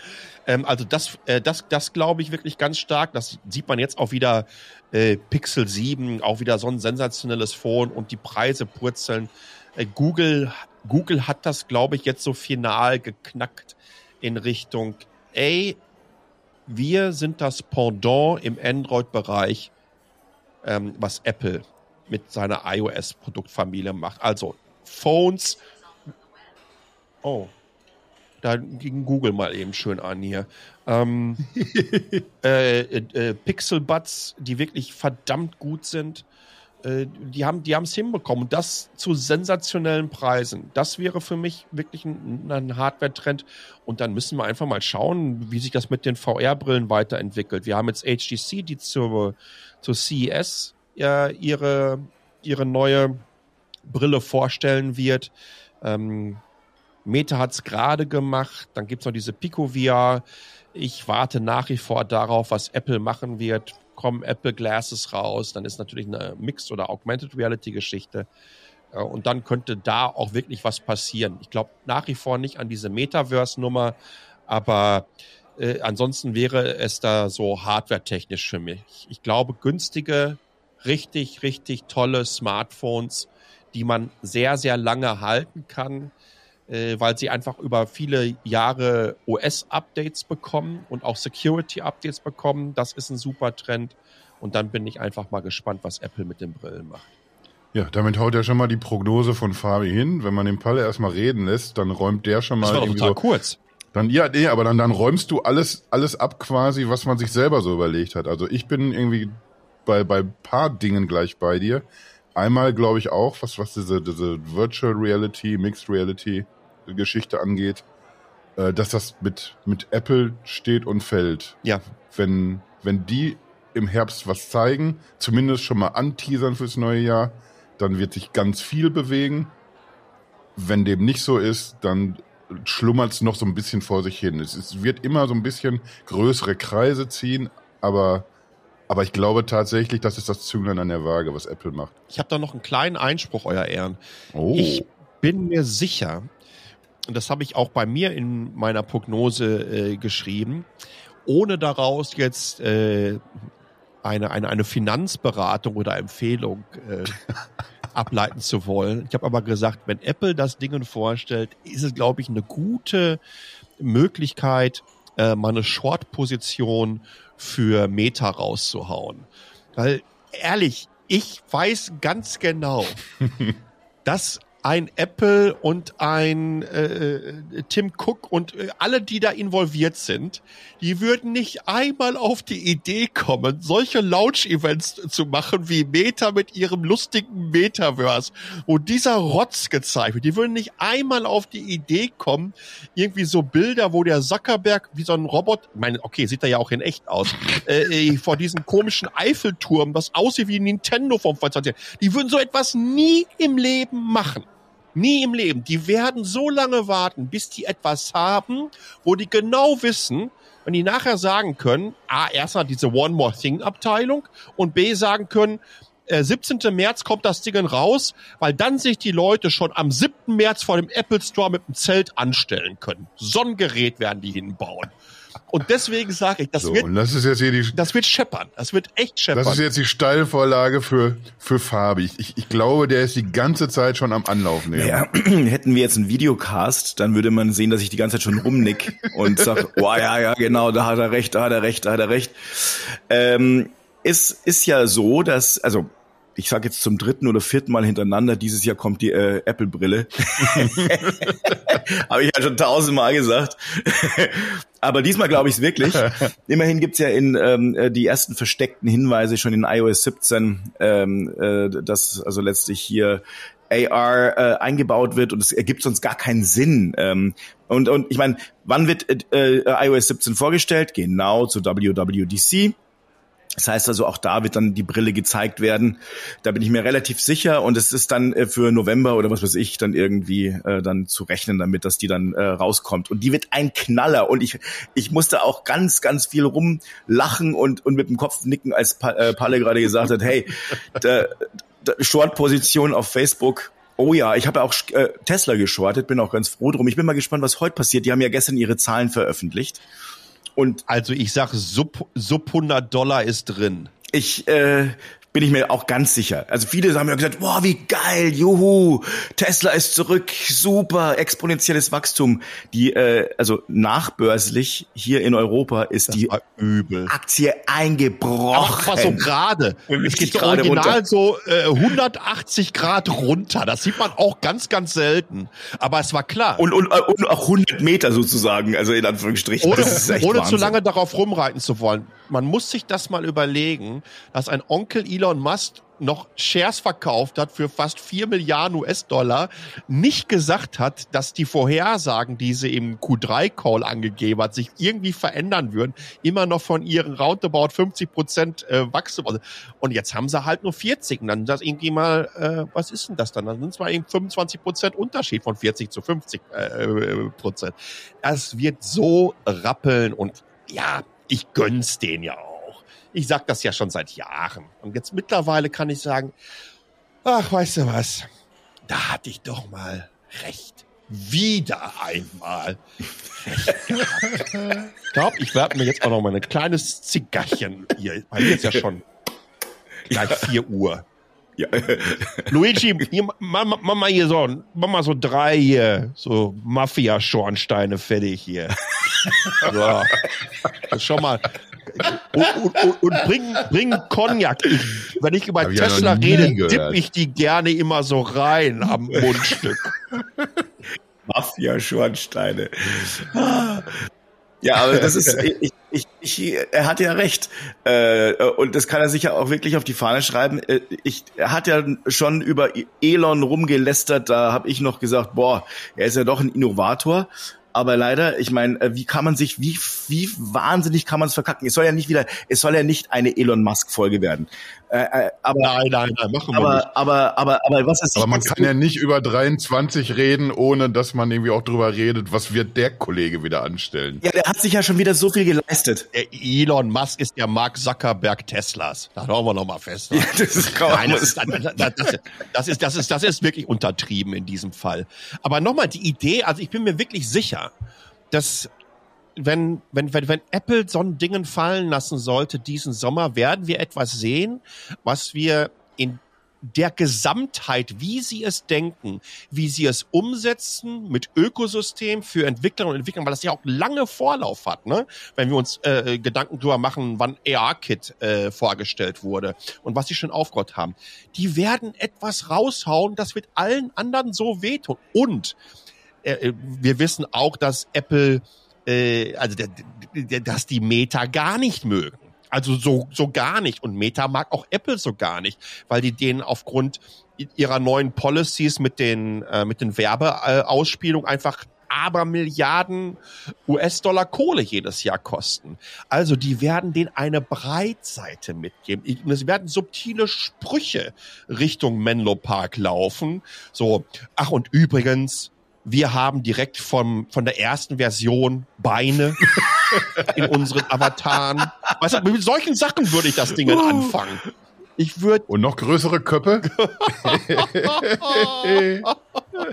Ähm, also das, äh, das, das glaube ich wirklich ganz stark. Das sieht man jetzt auch wieder. Äh, Pixel 7, auch wieder so ein sensationelles Phone und die Preise purzeln. Äh, Google, Google hat das, glaube ich, jetzt so final geknackt in Richtung, ey, wir sind das Pendant im Android-Bereich, ähm, was Apple mit seiner iOS-Produktfamilie macht. Also Phones. Oh, da ging Google mal eben schön an hier. Ähm, äh, äh, Pixelbuds, die wirklich verdammt gut sind. Äh, die haben die es hinbekommen. Und das zu sensationellen Preisen. Das wäre für mich wirklich ein, ein Hardware-Trend. Und dann müssen wir einfach mal schauen, wie sich das mit den VR-Brillen weiterentwickelt. Wir haben jetzt HTC, die zur, zur CES äh, ihre, ihre neue Brille vorstellen wird. Ähm, Meta hat es gerade gemacht. Dann gibt es noch diese Pico VR. Ich warte nach wie vor darauf, was Apple machen wird. Kommen Apple Glasses raus, dann ist natürlich eine Mixed oder Augmented Reality Geschichte. Äh, und dann könnte da auch wirklich was passieren. Ich glaube nach wie vor nicht an diese Metaverse-Nummer, aber äh, ansonsten wäre es da so hardware-technisch für mich. Ich glaube, günstige, richtig, richtig tolle Smartphones, die man sehr, sehr lange halten kann, weil sie einfach über viele Jahre OS-Updates bekommen und auch Security-Updates bekommen. Das ist ein super Trend. Und dann bin ich einfach mal gespannt, was Apple mit den Brillen macht. Ja, damit haut er schon mal die Prognose von Fabi hin. Wenn man den Palle erstmal reden lässt, dann räumt der schon mal das war irgendwie total so, kurz. Dann ja, nee, aber dann dann räumst du alles alles ab quasi, was man sich selber so überlegt hat. Also ich bin irgendwie bei bei paar Dingen gleich bei dir. Einmal glaube ich auch, was was diese diese Virtual Reality, Mixed Reality Geschichte angeht. äh, dass das mit, mit Apple steht und fällt. Ja. Wenn, wenn die im Herbst was zeigen, zumindest schon mal anteasern fürs neue Jahr, dann wird sich ganz viel bewegen. Wenn dem nicht so ist, dann schlummert es noch so ein bisschen vor sich hin. Es, es wird immer so ein bisschen größere Kreise ziehen, aber, aber ich glaube tatsächlich, das ist das Zünglein an der Waage, was Apple macht. Ich habe da noch einen kleinen Einspruch, euer Ehren. Oh. Ich bin mir sicher, und das habe ich auch bei mir in meiner Prognose äh, geschrieben, ohne daraus jetzt äh, eine, eine, eine Finanzberatung oder Empfehlung äh, ableiten zu wollen. Ich habe aber gesagt, wenn Apple das Ding vorstellt, ist es, glaube ich, eine gute Möglichkeit, äh, mal eine Short-Position für Meta rauszuhauen. Weil, ehrlich, ich weiß ganz genau, dass ein Apple und ein äh, Tim Cook und äh, alle, die da involviert sind, die würden nicht einmal auf die Idee kommen, solche Launch-Events zu machen wie Meta mit ihrem lustigen Metaverse, wo dieser Rotz gezeigt wird. Die würden nicht einmal auf die Idee kommen, irgendwie so Bilder, wo der Zuckerberg wie so ein Robot, ich meine, okay, sieht er ja auch in echt aus, äh, vor diesem komischen Eiffelturm, das aussieht wie Nintendo vom 20. Die würden so etwas nie im Leben machen. Nie im Leben. Die werden so lange warten, bis die etwas haben, wo die genau wissen, wenn die nachher sagen können, A, erstmal diese One More Thing Abteilung und B, sagen können, äh, 17. März kommt das Ding raus, weil dann sich die Leute schon am 7. März vor dem Apple Store mit dem Zelt anstellen können. So ein Gerät werden die hinbauen. Und deswegen sage ich, das So, wird, und das ist jetzt hier die, das wird scheppern. Das wird echt scheppern. das ist jetzt die Steilvorlage für, für Fabi. Ich, ich, ich glaube, der ist die ganze Zeit schon am Anlauf nehmen. Ja, hätten wir jetzt einen Videocast, dann würde man sehen, dass ich die ganze Zeit schon rumnick und sag, oh ja, ja, genau, da hat er recht, da hat er recht, da hat er recht. Ähm, es ist ja so, dass, also ich sage jetzt zum dritten oder vierten Mal hintereinander, dieses Jahr kommt die äh, Apple-Brille. Habe ich ja schon tausendmal gesagt. Aber diesmal glaube ich es wirklich. Immerhin gibt's ja in ähm, äh, die ersten versteckten Hinweise schon in iOS 17, ähm, äh, dass also letztlich hier AR äh, eingebaut wird und es ergibt sonst gar keinen Sinn. Ähm, und, und ich meine, wann wird äh, äh, iOS 17 vorgestellt? Genau zu WWDC. Das heißt also, auch da wird dann die Brille gezeigt werden. Da bin ich mir relativ sicher. Und es ist dann äh, für November oder was weiß ich dann irgendwie äh, dann zu rechnen, damit dass die dann äh, rauskommt. Und die wird ein Knaller. Und ich, ich musste auch ganz, ganz viel rumlachen und, und mit dem Kopf nicken, als pa äh, Palle gerade gesagt hat, hey, da, Short-Position auf Facebook. Oh ja, ich habe auch äh, Tesla geschortet, bin auch ganz froh drum. Ich bin mal gespannt, was heute passiert. Die haben ja gestern ihre Zahlen veröffentlicht. Und also ich sage, sub, sub 100 Dollar ist drin. ich äh, bin ich mir auch ganz sicher. Also viele haben ja gesagt, boah, wie geil, juhu, Tesla ist zurück, super, exponentielles Wachstum. Die, äh, also nachbörslich hier in Europa ist Das die übel. Aktie eingebrochen. es war so gerade. Es geht so Gerade original runter. so äh, 180 Grad runter. Das sieht man auch ganz, ganz selten. Aber es war klar. und, und, und auch 100 Meter sozusagen, also in Anführungsstrichen. ohne, das ist echt ohne zu lange darauf rumreiten zu wollen. Man muss sich das mal überlegen, dass ein Onkel Elon Musk noch Shares verkauft hat für fast 4 Milliarden US-Dollar, nicht gesagt hat, dass die Vorhersagen, die sie im Q3-Call angegeben hat, sich irgendwie verändern würden, immer noch von ihren roundabout 50 Prozent äh, Wachstum. Also, Und jetzt haben sie halt nur 40. Und dann das irgendwie mal, äh, was ist denn das dann? Dann sind es mal eben 25 Prozent Unterschied von 40 zu 50 äh, Prozent. Das wird so rappeln und ja, ich gönn's denen ja auch. Ich sag das ja schon seit Jahren. Und jetzt mittlerweile kann ich sagen, ach, weißt du was? Da hatte ich doch mal recht. Wieder einmal. Ich glaube, ich werde mir jetzt auch noch mal ein kleines Zigarchen hier. Mir ist ja schon gleich 4 Uhr. Ja. Luigi, hier, mach mal hier so, mach mal so drei hier, so Mafia-Schornsteine fertig hier. Ist schon mal. Und, und, und, und bring, bring Cognac. Ich, wenn ich über Hab ich ja Tesla nie rede, gehört. dipp ich die gerne immer so rein am Mundstück. Mafia-Schornsteine. Ja, aber das ist, ich, ich, ich, er hat ja recht. Äh, und das kann er sich ja auch wirklich auf die Fahne schreiben. Äh, Ich, er hat ja schon über Elon rumgelästert, da habe ich noch gesagt, boah, er ist ja doch ein Innovator. Aber leider, ich meine, äh, wie kann man sich, wie, wie wahnsinnig kann man es verkacken? Es soll ja nicht wieder, es soll ja nicht eine Elon Musk Folge werden. Äh, äh, aber, nein, nein, nein, machen wir aber, nicht. Aber, aber, aber, was ist Aber man kann ja nicht über 23 reden, ohne dass man irgendwie auch drüber redet, was wird der Kollege wieder anstellen. Ja, der hat sich ja schon wieder so viel geleistet. Der Elon Musk ist der Mark Zuckerberg Teslas. Da hauen wir noch mal fest. Ja, das ist kaum. Nein, das ist, das, das, ist, das ist, das ist wirklich untertrieben in diesem Fall. Aber nochmal die Idee, also ich bin mir wirklich sicher, dass wenn, wenn, wenn, wenn Apple so ein Dingen fallen lassen sollte diesen Sommer, werden wir etwas sehen, was wir in der Gesamtheit, wie sie es denken, wie sie es umsetzen mit Ökosystem für Entwickler und Entwickler, weil das ja auch lange Vorlauf hat, ne? Wenn wir uns äh, Gedanken drüber machen, wann AR-Kit äh, vorgestellt wurde und was sie schon aufgebaut haben. Die werden etwas raushauen, das wird allen anderen so wehtun. Und äh, äh wir wissen auch, dass Apple äh, also dass die Meta gar nicht mögen. Also so, so gar nicht. Und Meta mag auch Apple so gar nicht, weil die denen aufgrund ihrer neuen Policies mit den, äh, mit den Werbeausspielungen einfach aber Milliarden US-Dollar Kohle jedes Jahr kosten. Also die werden denen eine Breitseite mitgeben. Es werden subtile Sprüche Richtung Menlo Park laufen. So, ach und übrigens, wir haben direkt vom, von der ersten Version Beine in unseren Avataren. Weißt du, mit solchen Sachen würde ich das Ding anfangen. Ich würde. Und noch größere Köpfe?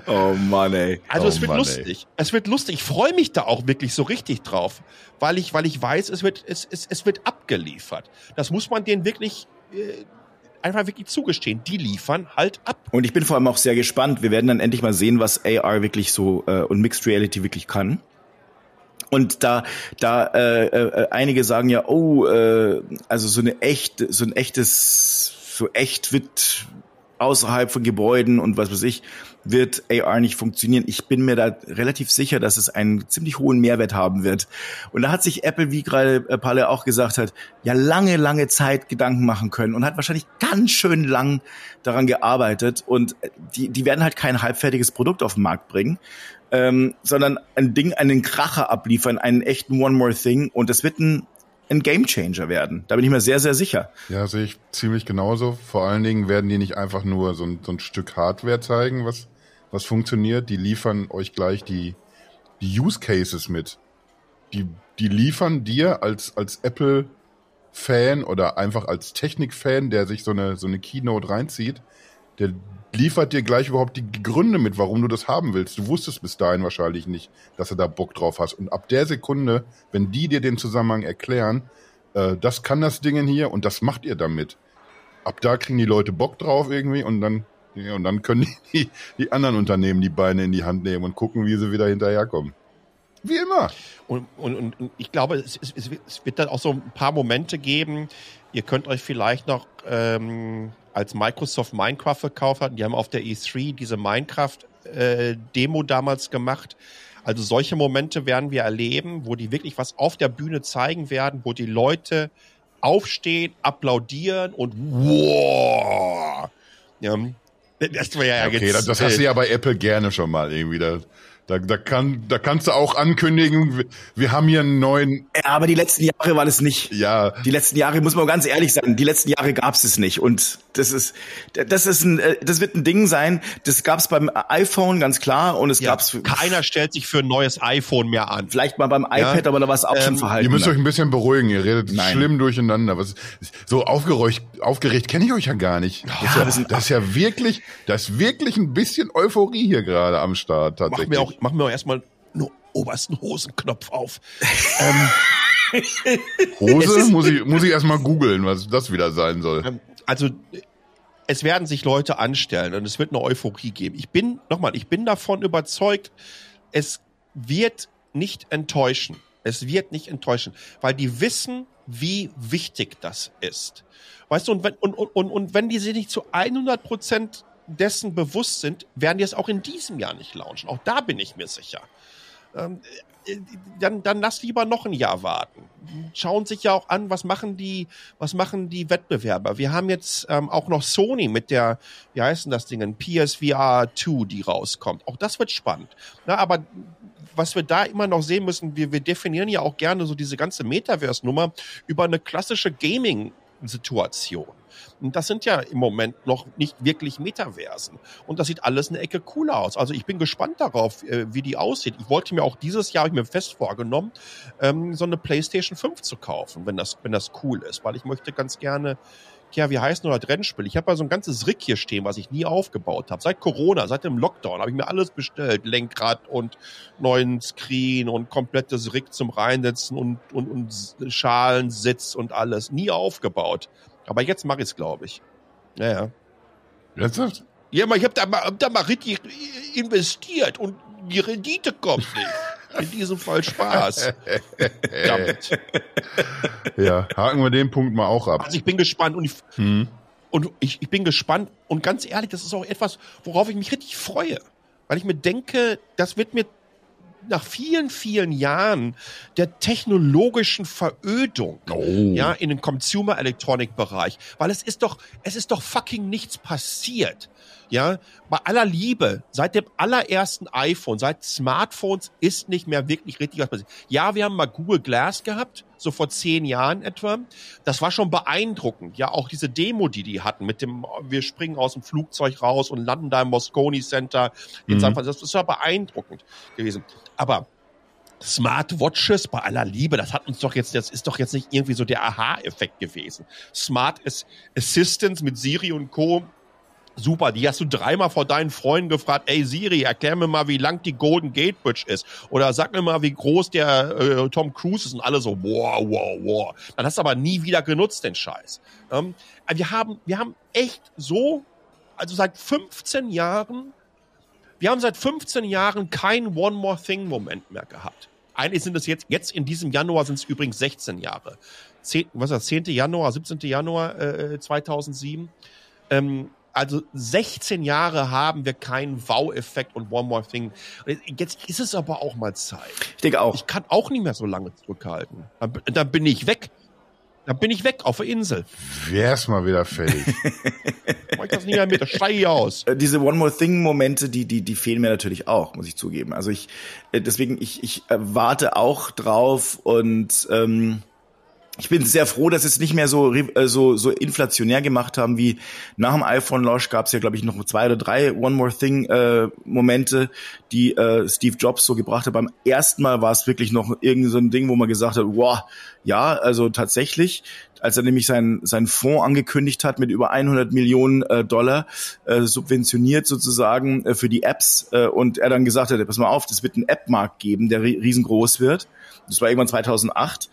oh Mann, ey. Also oh es wird Mann, lustig. Ey. Es wird lustig. Ich freue mich da auch wirklich so richtig drauf. Weil ich, weil ich weiß, es wird, es, es, es wird abgeliefert. Das muss man denen wirklich äh, einfach wirklich zugestehen. Die liefern halt ab. Und ich bin vor allem auch sehr gespannt. Wir werden dann endlich mal sehen, was AR wirklich so äh, und Mixed Reality wirklich kann. Und da, da äh, äh, einige sagen ja, oh, äh, also so eine echt, so ein echtes, so echt wird außerhalb von Gebäuden und was weiß ich, wird AR nicht funktionieren. Ich bin mir da relativ sicher, dass es einen ziemlich hohen Mehrwert haben wird. Und da hat sich Apple, wie gerade äh, Palle auch gesagt hat, ja lange, lange Zeit Gedanken machen können und hat wahrscheinlich ganz schön lang daran gearbeitet. Und äh, die, die werden halt kein halbfertiges Produkt auf den Markt bringen, ähm, sondern ein Ding, einen Kracher abliefern, einen echten One More Thing. Und das wird ein ein Gamechanger werden. Da bin ich mir sehr, sehr sicher. Ja, sehe ich ziemlich genauso. Vor allen Dingen werden die nicht einfach nur so ein, so ein Stück Hardware zeigen, was was funktioniert. Die liefern euch gleich die, die Use Cases mit. Die, die liefern dir als, als Apple Fan oder einfach als Technik-Fan, der sich so eine, so eine Keynote reinzieht, der liefert dir gleich überhaupt die Gründe mit, warum du das haben willst. Du wusstest bis dahin wahrscheinlich nicht, dass du da Bock drauf hast. Und ab der Sekunde, wenn die dir den Zusammenhang erklären, äh, das kann das Ding hier und das macht ihr damit. Ab da kriegen die Leute Bock drauf irgendwie und dann ja, und dann können die, die anderen Unternehmen die Beine in die Hand nehmen und gucken, wie sie wieder hinterherkommen. Wie immer. Und, und, und ich glaube, es, es, es, wird dann auch so ein paar Momente geben. Ihr könnt euch vielleicht noch ähm, als Microsoft Minecraft verkauft hat, die haben auf der E3 diese Minecraft-Demo äh, damals gemacht. Also solche Momente werden wir erleben, wo die wirklich was auf der Bühne zeigen werden, wo die Leute aufstehen, applaudieren und wow. Ja, das wäre ja okay, das, das hast du ja bei Apple gerne schon mal irgendwie. Da, da, da, kann, da kannst du auch ankündigen, wir, wir haben hier einen neuen. Ja, aber die letzten Jahre war das nicht. Ja. Die letzten Jahre, muss man ganz ehrlich sein, die letzten Jahre gab es es nicht. Und das ist, das ist ein, äh, das wird ein Ding sein. Das gab es beim iPhone ganz klar und es ja, gab's. Keiner stellt sich für ein neues iPhone mehr an. Vielleicht mal beim iPad, ja. aber da war es auch ähm, schon verhalten. Ihr müsst euch ein bisschen beruhigen. Ihr redet Nein. schlimm durcheinander. Was, so aufgeregt, aufgeregt kenne ich euch ja gar nicht. Das, ja, ist ja, das ist ja wirklich, das ist wirklich ein bisschen Euphorie hier gerade am Start tatsächlich. Mach mir auch, mach mir auch erstmal nur obersten Hosenknopf auf. ähm, Hose? Muss ich, muss ich erstmal googeln, was das wieder sein soll. Ähm, also, es werden sich Leute anstellen und es wird eine Euphorie geben. Ich bin, nochmal, ich bin davon überzeugt, es wird nicht enttäuschen. Es wird nicht enttäuschen, weil die wissen, wie wichtig das ist. Weißt du, und wenn, und, und, und wenn die sich nicht zu 100 Prozent dessen bewusst sind, werden die es auch in diesem Jahr nicht launchen. Auch da bin ich mir sicher. Ähm, äh, dann, dann lass lieber noch ein Jahr warten. Schauen sich ja auch an, was machen die, was machen die Wettbewerber. Wir haben jetzt ähm, auch noch Sony mit der, wie heißt denn das Ding, PSVR 2, die rauskommt. Auch das wird spannend. Na, aber was wir da immer noch sehen müssen, wir, wir definieren ja auch gerne so diese ganze Metaverse-Nummer über eine klassische Gaming-Situation. Und das sind ja im Moment noch nicht wirklich Metaversen. Und das sieht alles eine Ecke cooler aus. Also ich bin gespannt darauf, äh, wie die aussieht. Ich wollte mir auch dieses Jahr, habe ich mir fest vorgenommen, ähm, so eine PlayStation 5 zu kaufen, wenn das, wenn das cool ist, weil ich möchte ganz gerne ja, wie heißt nur das Rennspiel? Ich habe ja so ein ganzes Rig hier stehen, was ich nie aufgebaut habe. Seit Corona, seit dem Lockdown habe ich mir alles bestellt. Lenkrad und neuen Screen und komplettes Rig zum Reinsetzen und, und, und Schalensitz und alles. Nie aufgebaut. Aber jetzt mache ich es, glaube ich. Ja, ja. Ernsthaft? Ja, ich habe da, mal, hab da mal richtig investiert und die Rendite kommt nicht. In diesem Fall Spaß. Damit. Ja, haken wir den Punkt mal auch ab. Also ich bin gespannt und ich, hm. und ich, ich bin gespannt und ganz ehrlich, das ist auch etwas, worauf ich mich richtig freue. Weil ich mir denke, das wird mir nach vielen, vielen Jahren der technologischen Verödung, oh. ja, in den Consumer Electronic Bereich, weil es ist doch, es ist doch fucking nichts passiert. Ja, bei aller Liebe, seit dem allerersten iPhone, seit Smartphones ist nicht mehr wirklich richtig was passiert. Ja, wir haben mal Google Glass gehabt, so vor zehn Jahren etwa. Das war schon beeindruckend. Ja, auch diese Demo, die die hatten mit dem, wir springen aus dem Flugzeug raus und landen da im Moscone Center in mhm. San Francisco. Das war beeindruckend gewesen. Aber Smartwatches bei aller Liebe, das hat uns doch jetzt, das ist doch jetzt nicht irgendwie so der Aha-Effekt gewesen. Smart Assistance mit Siri und Co super. Die hast du dreimal vor deinen Freunden gefragt, ey Siri, erklär mir mal, wie lang die Golden Gate Bridge ist. Oder sag mir mal, wie groß der äh, Tom Cruise ist. Und alle so, wow, wow, wow. Dann hast du aber nie wieder genutzt, den Scheiß. Ähm, wir haben, wir haben echt so, also seit 15 Jahren, wir haben seit 15 Jahren kein One More Thing Moment mehr gehabt. Eigentlich sind es jetzt, jetzt in diesem Januar sind es übrigens 16 Jahre. 10, was ist das, 10. Januar, 17. Januar äh, 2007. Ähm, also 16 Jahre haben wir keinen Wow-Effekt und One More Thing. Jetzt ist es aber auch mal Zeit. Ich denke auch. Ich kann auch nicht mehr so lange zurückhalten. Dann, dann bin ich weg. Dann bin ich weg auf der Insel. Wär's mal wieder fertig. Mach ich das nicht mehr mit, das steige aus. Äh, diese One More Thing Momente, die, die, die fehlen mir natürlich auch, muss ich zugeben. Also ich, äh, deswegen, ich, ich warte auch drauf und, ähm, ich bin sehr froh, dass es nicht mehr so äh, so so inflationär gemacht haben wie nach dem iPhone Launch gab es ja glaube ich noch zwei oder drei One More Thing äh, die äh, Steve Jobs so gebracht hat. Beim ersten Mal war es wirklich noch irgend so ein Ding, wo man gesagt hat, wow, ja, also tatsächlich, als er nämlich seinen seinen Fonds angekündigt hat mit über 100 Millionen äh, Dollar äh, subventioniert sozusagen äh, für die Apps äh, und er dann gesagt hat, pass mal auf, das wird einen App-Markt geben, der riesengroß wird. Das war irgendwann 2008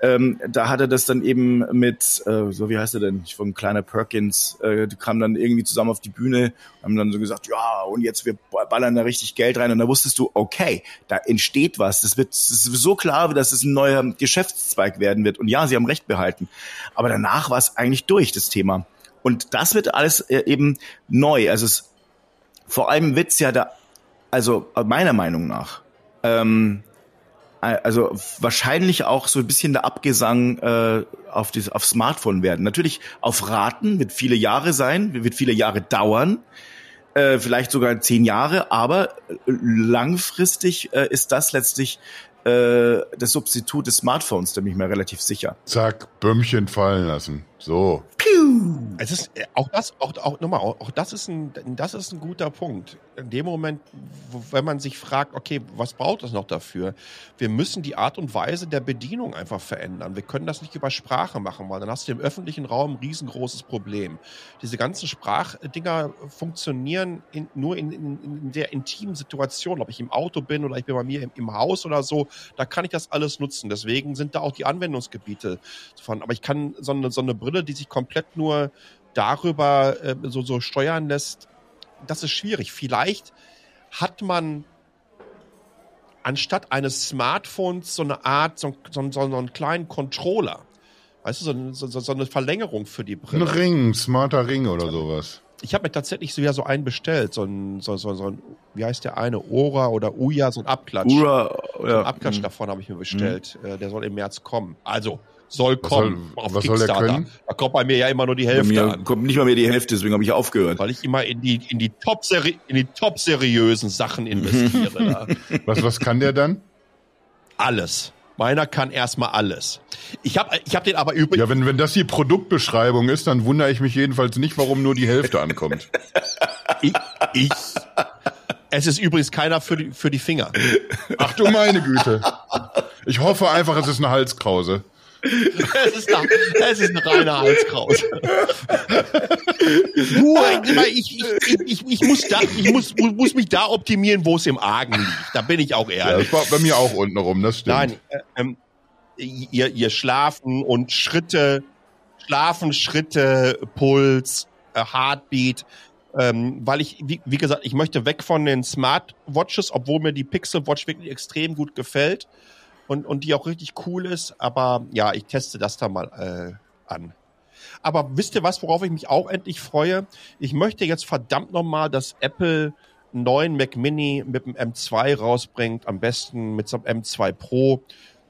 ähm, da hat er das dann eben mit, äh, so wie heißt er denn, von Kleiner Perkins, äh, die kamen dann irgendwie zusammen auf die Bühne, haben dann so gesagt, ja, und jetzt wir ballern da richtig Geld rein. Und da wusstest du, okay, da entsteht was. Das wird das ist so klar, dass es ein neuer Geschäftszweig werden wird. Und ja, sie haben recht behalten. Aber danach war es eigentlich durch, das Thema. Und das wird alles äh, eben neu. Also es, vor allem wird's ja da, also meiner Meinung nach, ähm, also wahrscheinlich auch so ein bisschen der Abgesang äh, auf das auf Smartphone werden. Natürlich auf Raten wird viele Jahre sein, wird viele Jahre dauern, äh, vielleicht sogar zehn Jahre, aber langfristig äh, ist das letztlich äh, das Substitut des Smartphones, da bin ich mir relativ sicher. Zack, Bömmchen fallen lassen. So. Piu. Es ist äh, auch das, auch, auch nochmal, auch das ist ein, das ist ein guter Punkt. In dem Moment, wo, wenn man sich fragt, okay, was braucht es noch dafür? Wir müssen die Art und Weise der Bedienung einfach verändern. Wir können das nicht über Sprache machen, weil dann hast du im öffentlichen Raum ein riesengroßes Problem. Diese ganzen Sprachdinger funktionieren in, nur in, in, in der intimen Situation, ob ich im Auto bin oder ich bin bei mir im, im Haus oder so, da kann ich das alles nutzen. Deswegen sind da auch die Anwendungsgebiete von. Aber ich kann so eine, so eine Brille Brille, die sich komplett nur darüber äh, so, so steuern lässt, das ist schwierig. Vielleicht hat man anstatt eines Smartphones so eine Art, so, so, so einen kleinen Controller. Weißt du, so, so, so eine Verlängerung für die Brille. Ein Ring, smarter Ring oder sowas. ich habe mir tatsächlich so wieder so einen bestellt, so ein, so, so, so ein, wie heißt der eine, Ora oder Uya, so ein Abklatsch. Ura, so ja. ein Abklatsch mhm. davon habe ich mir bestellt. Äh, der soll im März kommen. Also, soll kommen. soll- auf was soll der Kickstarter. können? Da kommt bei mir ja immer nur die Hälfte mir an. kommt nicht mal mehr die Hälfte, deswegen habe ich aufgehört. Weil ich immer in die, in die top in die top seriösen Sachen investiere. Was, was kann der dann? Alles. Meiner kann erstmal alles. Ich habe ich hab den aber übrigens. Ja, wenn, wenn das die Produktbeschreibung ist, dann wundere ich mich jedenfalls nicht, warum nur die Hälfte ankommt. Ich, ich, es ist übrigens keiner für die, für die Finger. Ach du meine Güte. Ich hoffe einfach, es ist eine Halskrause. Es ist, eine, es ist eine reine Halskrause. Nur, ich, ich, ich, ich, muss da, ich muss, muss mich da optimieren, wo es im Argen liegt. Da bin ich auch Ja, ehrlich. das war bei mir auch unten rum, das stimmt. Nein, äh, ähm, ihr, ihr Schlafen und Schritte, Schlafen, Schritte, Puls, äh, Heartbeat, ähm, weil ich, wie, wie gesagt, ich möchte weg von den Smartwatches, obwohl mir die Pixel Watch wirklich extrem gut gefällt und, und die auch richtig cool ist. Aber ja, ich teste das da mal äh, an. Aber wisst ihr was, worauf ich mich auch endlich freue? Ich möchte jetzt verdammt nochmal, dass Apple einen neuen Mac Mini mit dem M2 rausbringt, am besten mit so einem M2 Pro.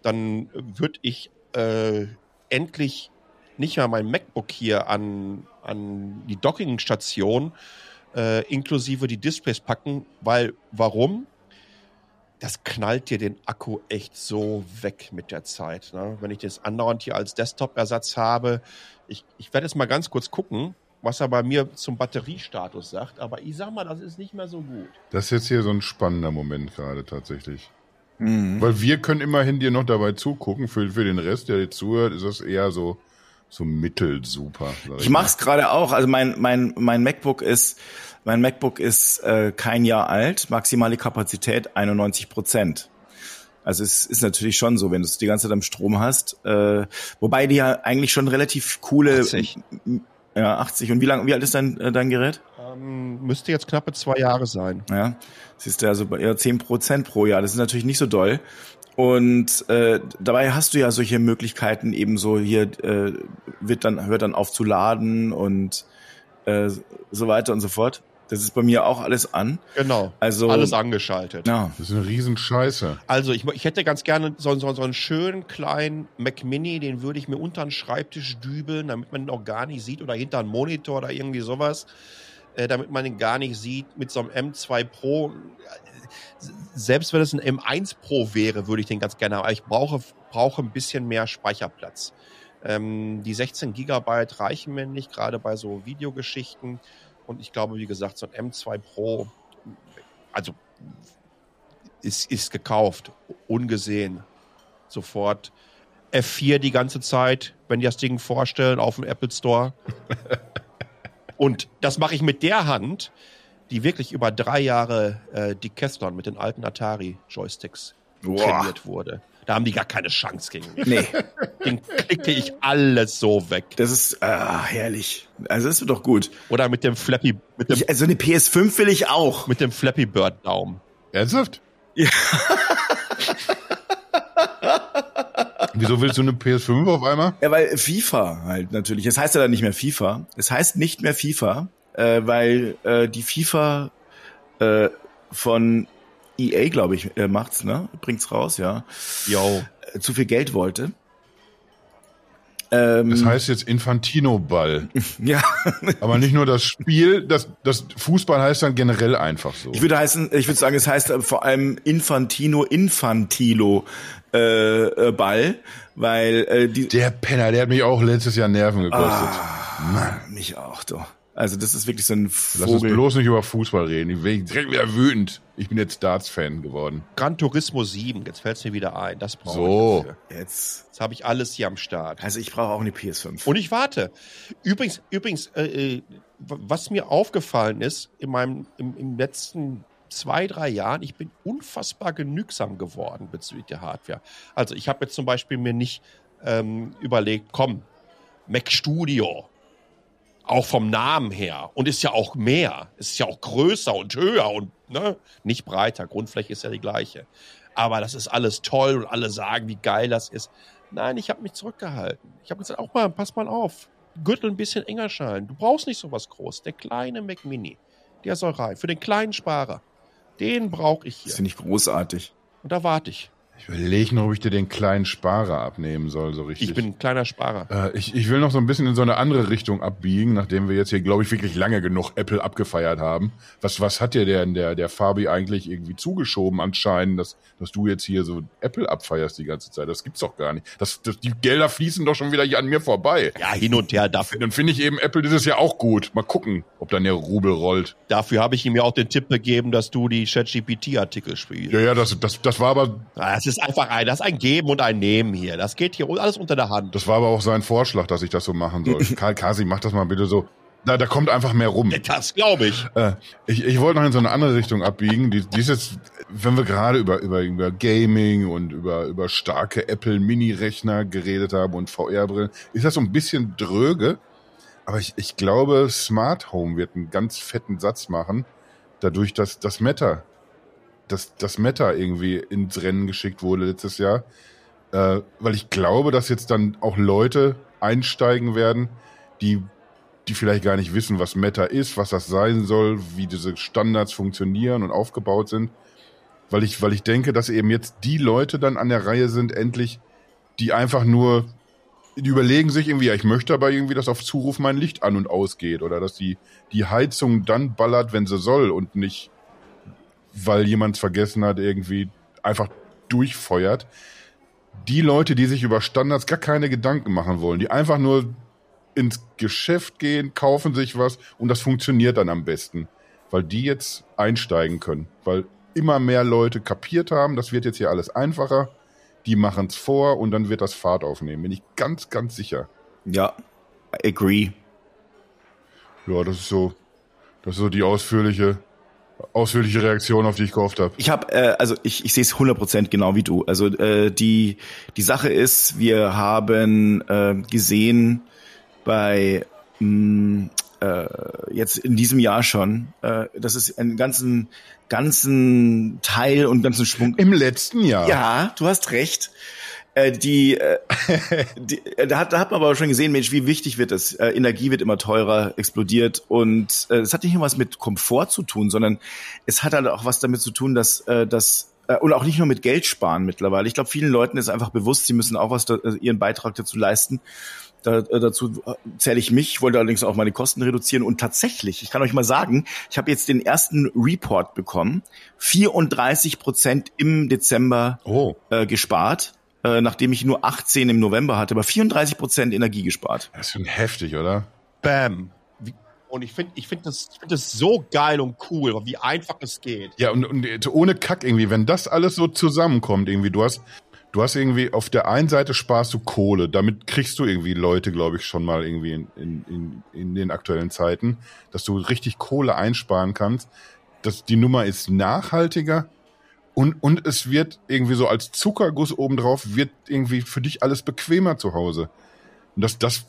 Dann würde ich äh, endlich nicht mehr mein MacBook hier an, an die Dockingstation äh, inklusive die Displays packen, weil warum? Das knallt dir den Akku echt so weg mit der Zeit. Ne? Wenn ich das andauernd hier als Desktop-Ersatz habe, ich, ich werde jetzt mal ganz kurz gucken, was er bei mir zum Batteriestatus sagt, aber ich sag mal, das ist nicht mehr so gut. Das ist jetzt hier so ein spannender Moment gerade tatsächlich. Mhm. Weil wir können immerhin dir noch dabei zugucken. Für, für den Rest, der dir zuhört, ist das eher so, so mittelsuper. sag Ich mach's gerade auch. Also mein mein mein MacBook ist mein MacBook ist äh, kein Jahr alt. Maximale Kapazität 91 Prozent. Also es ist natürlich schon so, wenn du es die ganze Zeit am Strom hast. Äh, wobei die ja eigentlich schon relativ coole 80. Ja, 80. Und wie lang, wie alt ist dein, äh, dein Gerät? Ähm, müsste jetzt knappe zwei Jahre sein. Ja, siehst du, also bei eher 10 Prozent pro Jahr. Das ist natürlich nicht so doll. Und äh, dabei hast du ja solche Möglichkeiten, eben so hier äh, wird dann, hört dann auf zu laden und äh, so weiter und so fort. Das ist bei mir auch alles an. Genau. Also Alles angeschaltet. Ja, Das ist eine Riesenscheiße. Also ich, ich hätte ganz gerne so, so, so einen schönen kleinen Mac Mini, den würde ich mir unter den Schreibtisch dübeln, damit man ihn auch gar nicht sieht oder hinter einen Monitor oder irgendwie sowas, äh, damit man ihn gar nicht sieht. Mit so einem M2 Pro, selbst wenn es ein M1 Pro wäre, würde ich den ganz gerne, haben. aber ich brauche, brauche ein bisschen mehr Speicherplatz. Ähm, die 16 Gigabyte reichen mir nicht, gerade bei so Videogeschichten. Und ich glaube, wie gesagt, so ein M2 Pro, also ist, ist gekauft, ungesehen. Sofort F4 die ganze Zeit, wenn die das Ding vorstellen auf dem Apple Store. Und das mache ich mit der Hand, die wirklich über drei Jahre äh, Decathlon mit den alten Atari-Joysticks trainiert wurde. Da haben die gar keine Chance gegen mich. nee, Den klicke ich alles so weg. das ist ah, herrlich. Also das wird doch gut. Oder mit dem Flappy, mit dem, Ich, also eine PS5 will ich auch. mit dem Flappy Bird Daumen. Ernsthaft? Ja. Wieso willst du eine PS5 auf einmal? Ja, weil FIFA halt natürlich. Es heißt ja dann nicht mehr FIFA. Es heißt nicht mehr FIFA, äh, weil äh, die FIFA äh, von EA, glaube ich, äh, macht's, ne? Bringt's raus, ja. Yo. Äh, zu viel Geld wollte. Ähm, Das heißt jetzt Infantino-Ball. ja, Aber nicht nur das Spiel, das, das Fußball heißt dann generell einfach so. ich würde heißen, ich würde sagen, es heißt vor allem Infantino Infantilo äh, äh, Ball, weil äh, die Der Penner, der hat mich auch letztes Jahr Nerven gekostet. ah, mich auch, doch. Also das ist wirklich so ein Lass uns Vogel. bloß nicht über Fußball reden. Ich bin direkt wieder wütend. Ich bin jetzt Darts-Fan geworden. Gran Turismo 7, jetzt fällt es mir wieder ein. Das brauche So. ich dafür. Jetzt, Jetzt habe ich alles hier am Start. also ich brauche auch eine PS5. Und ich warte. Übrigens, übrigens, äh, äh, was mir aufgefallen ist in meinem im, im letzten zwei, drei Jahren, ich bin unfassbar genügsam geworden bezüglich der Hardware. Also ich habe jetzt zum Beispiel mir nicht ähm, überlegt, komm, Mac Studio, auch vom Namen her und ist ja auch mehr, ist ja auch größer und höher und ne, nicht breiter. Grundfläche ist ja die gleiche. Aber das ist alles toll und alle sagen, wie geil das ist. Nein, ich habe mich zurückgehalten. Ich habe gesagt, auch mal, pass mal auf. Gürtel ein bisschen enger schnallen. Du brauchst nicht so was groß. Der kleine Mac Mini, der soll rein. Für den kleinen Sparer. Den brauche ich hier. Das finde ich großartig. Und da warte ich. Ich überlege noch, ob ich dir den kleinen Sparer abnehmen soll, so richtig. Ich bin ein kleiner Sparer. Äh, ich, ich will noch so ein bisschen in so eine andere Richtung abbiegen, nachdem wir jetzt hier, glaube ich, wirklich lange genug Apple abgefeiert haben. Was, was hat dir denn der, der Fabi eigentlich irgendwie zugeschoben anscheinend, dass, dass du jetzt hier so Apple abfeierst die ganze Zeit? Das gibt's doch gar nicht. Das, das, die Gelder fließen doch schon wieder hier an mir vorbei. Ja, hin und her. Dafür, Dann finde ich eben Apple dieses Jahr auch gut. Mal gucken, ob dann der Rubel rollt. dafür habe ich ihm ja auch den Tipp gegeben, dass du die ChatGPT-Artikel spielst. Ja, ja, das, das, das war aber, Ah, Das ist einfach ein, das ist ein Geben und ein Nehmen hier. Das geht hier alles unter der Hand. das war aber auch sein Vorschlag, dass ich das so machen soll. Karl Kasi, mach das mal bitte so. Da, da kommt einfach mehr rum. Das glaube ich. Äh, ich, ich wollte noch in so eine andere Richtung abbiegen. Die, die ist jetzt, wenn wir gerade über, über, über Gaming und über, über starke Apple Mini-Rechner geredet haben und VR-Brillen, ist das so ein bisschen dröge. Aber ich, ich glaube, Smart Home wird einen ganz fetten Satz machen, dadurch, dass das Meta, dass das Meta irgendwie ins Rennen geschickt wurde letztes Jahr. Äh, weil ich glaube, dass jetzt dann auch Leute einsteigen werden, die die vielleicht gar nicht wissen, was Meta ist, was das sein soll, wie diese Standards funktionieren und aufgebaut sind. Weil ich, weil ich denke, dass eben jetzt die Leute dann an der Reihe sind, endlich, die einfach nur, die überlegen sich irgendwie, ja, ich möchte aber irgendwie, dass auf Zuruf mein Licht an und ausgeht oder dass die, die Heizung dann ballert, wenn sie soll und nicht, weil jemand vergessen hat, irgendwie einfach durchfeuert. Die Leute, die sich über Standards gar keine Gedanken machen wollen, die einfach nur ins Geschäft gehen, kaufen sich was und das funktioniert dann am besten, weil die jetzt einsteigen können, weil immer mehr Leute kapiert haben, das wird jetzt hier alles einfacher, die machen es vor und dann wird das Fahrt aufnehmen, bin ich ganz, ganz sicher. Ja, agree. Ja, das ist so, das ist so die ausführliche, ausführliche Reaktion, auf die ich gehofft habe. Ich habe, äh, also ich, ich sehe es 100% genau wie du. Also äh, die, die Sache ist, wir haben äh, gesehen bei mh, äh, jetzt in diesem Jahr schon, äh, dass es einen ganzen, ganzen Teil und ganzen Schwung Im letzten Jahr. Ja, du hast recht. Äh, die, äh, die, äh, da, hat, da hat man aber schon gesehen, Mensch, wie wichtig wird das? Äh, Energie wird immer teurer, explodiert und es hat nicht nur was mit Komfort zu tun, sondern es hat halt auch was damit zu tun, dass äh, das äh, und auch nicht nur mit Geld sparen mittlerweile. Ich glaube, vielen Leuten ist einfach bewusst, sie müssen auch was da, ihren Beitrag dazu leisten. Da, dazu äh, zähle ich mich, ich wollte allerdings auch meine Kosten reduzieren und tatsächlich, ich kann euch mal sagen, ich habe jetzt den ersten Report bekommen, 34 Prozent im Dezember Oh, äh, gespart, äh, nachdem ich nur 18 im November hatte, aber 34 Prozent Energie gespart. das ist schon heftig, oder? Bam. Und ich finde ich find das, ich find das so geil und cool, wie einfach es geht. Ja, und, und äh, ohne Kack irgendwie, wenn das alles so zusammenkommt, irgendwie, du hast, du hast irgendwie, auf der einen Seite sparst du Kohle, damit kriegst du irgendwie Leute, glaube ich, schon mal irgendwie in, in, in, in den aktuellen Zeiten, dass du richtig Kohle einsparen kannst. Das, die Nummer ist nachhaltiger und, und es wird irgendwie so als Zuckerguss obendrauf, wird irgendwie für dich alles bequemer zu Hause. Und das, das,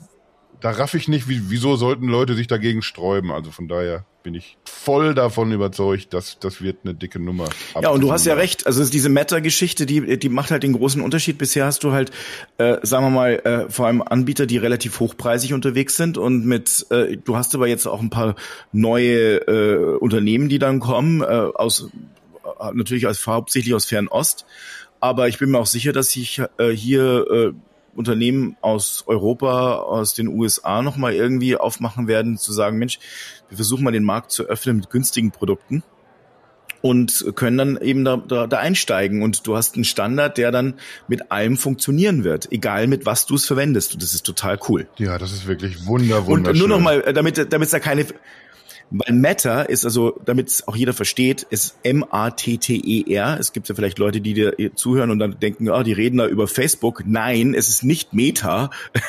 da raff ich nicht, wie, wieso sollten Leute sich dagegen sträuben. Also von daher bin ich voll davon überzeugt, dass das wird eine dicke Nummer. Ja, und du hast ja Ab- recht. Also diese Meta-Geschichte, die, die macht halt den großen Unterschied. Bisher hast du halt, äh, sagen wir mal, äh, vor allem Anbieter, die relativ hochpreisig unterwegs sind und mit, äh, du hast aber jetzt auch ein paar neue äh, Unternehmen, die dann kommen, äh, aus natürlich aus, hauptsächlich aus Fernost. Aber ich bin mir auch sicher, dass sich äh, hier äh, Unternehmen aus Europa, aus den USA nochmal irgendwie aufmachen werden, zu sagen, Mensch, wir versuchen mal den Markt zu öffnen mit günstigen Produkten und können dann eben da, da, da einsteigen. Und du hast einen Standard, der dann mit allem funktionieren wird, egal mit was du es verwendest. Und das ist total cool. Ja, das ist wirklich wunder, Und wunderschön. nur noch mal, äh, damit damit es da keine weil Meta ist also, damit es auch jeder versteht, ist M-A-T-T-E-R. Es gibt ja vielleicht Leute, die dir zuhören und dann denken, ah, die reden da über Facebook. Nein, es ist nicht Meta,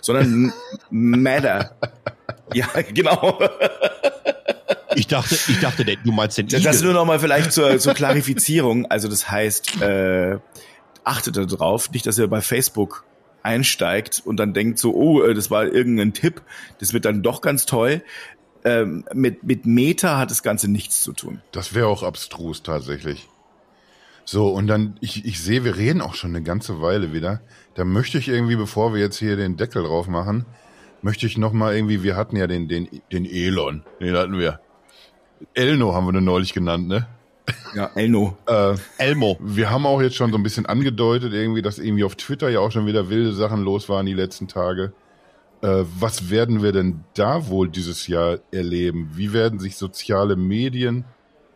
sondern Meta. Ja, genau. Ich dachte, ich dachte, du meinst den Das, das Igel. nur noch mal vielleicht zur, zur Klarifizierung. Also das heißt, äh, achtet darauf, nicht, dass ihr bei Facebook einsteigt und dann denkt so, oh, äh, das war irgendein Tipp, das wird dann doch ganz toll. Ähm, mit, mit Meta hat das Ganze nichts zu tun. Das wäre auch abstrus tatsächlich. So, und dann, ich, ich sehe, wir reden auch schon eine ganze Weile wieder. Da möchte ich irgendwie, bevor wir jetzt hier den Deckel drauf machen, möchte ich nochmal irgendwie, wir hatten ja den, den, den Elon, den hatten wir. Elno haben wir den neulich genannt, ne? Ja, Elno. Äh, Elmo. Wir haben auch jetzt schon so ein bisschen angedeutet, irgendwie, dass irgendwie auf Twitter ja auch schon wieder wilde Sachen los waren die letzten Tage. Äh, was werden wir denn da wohl dieses Jahr erleben? Wie werden sich soziale Medien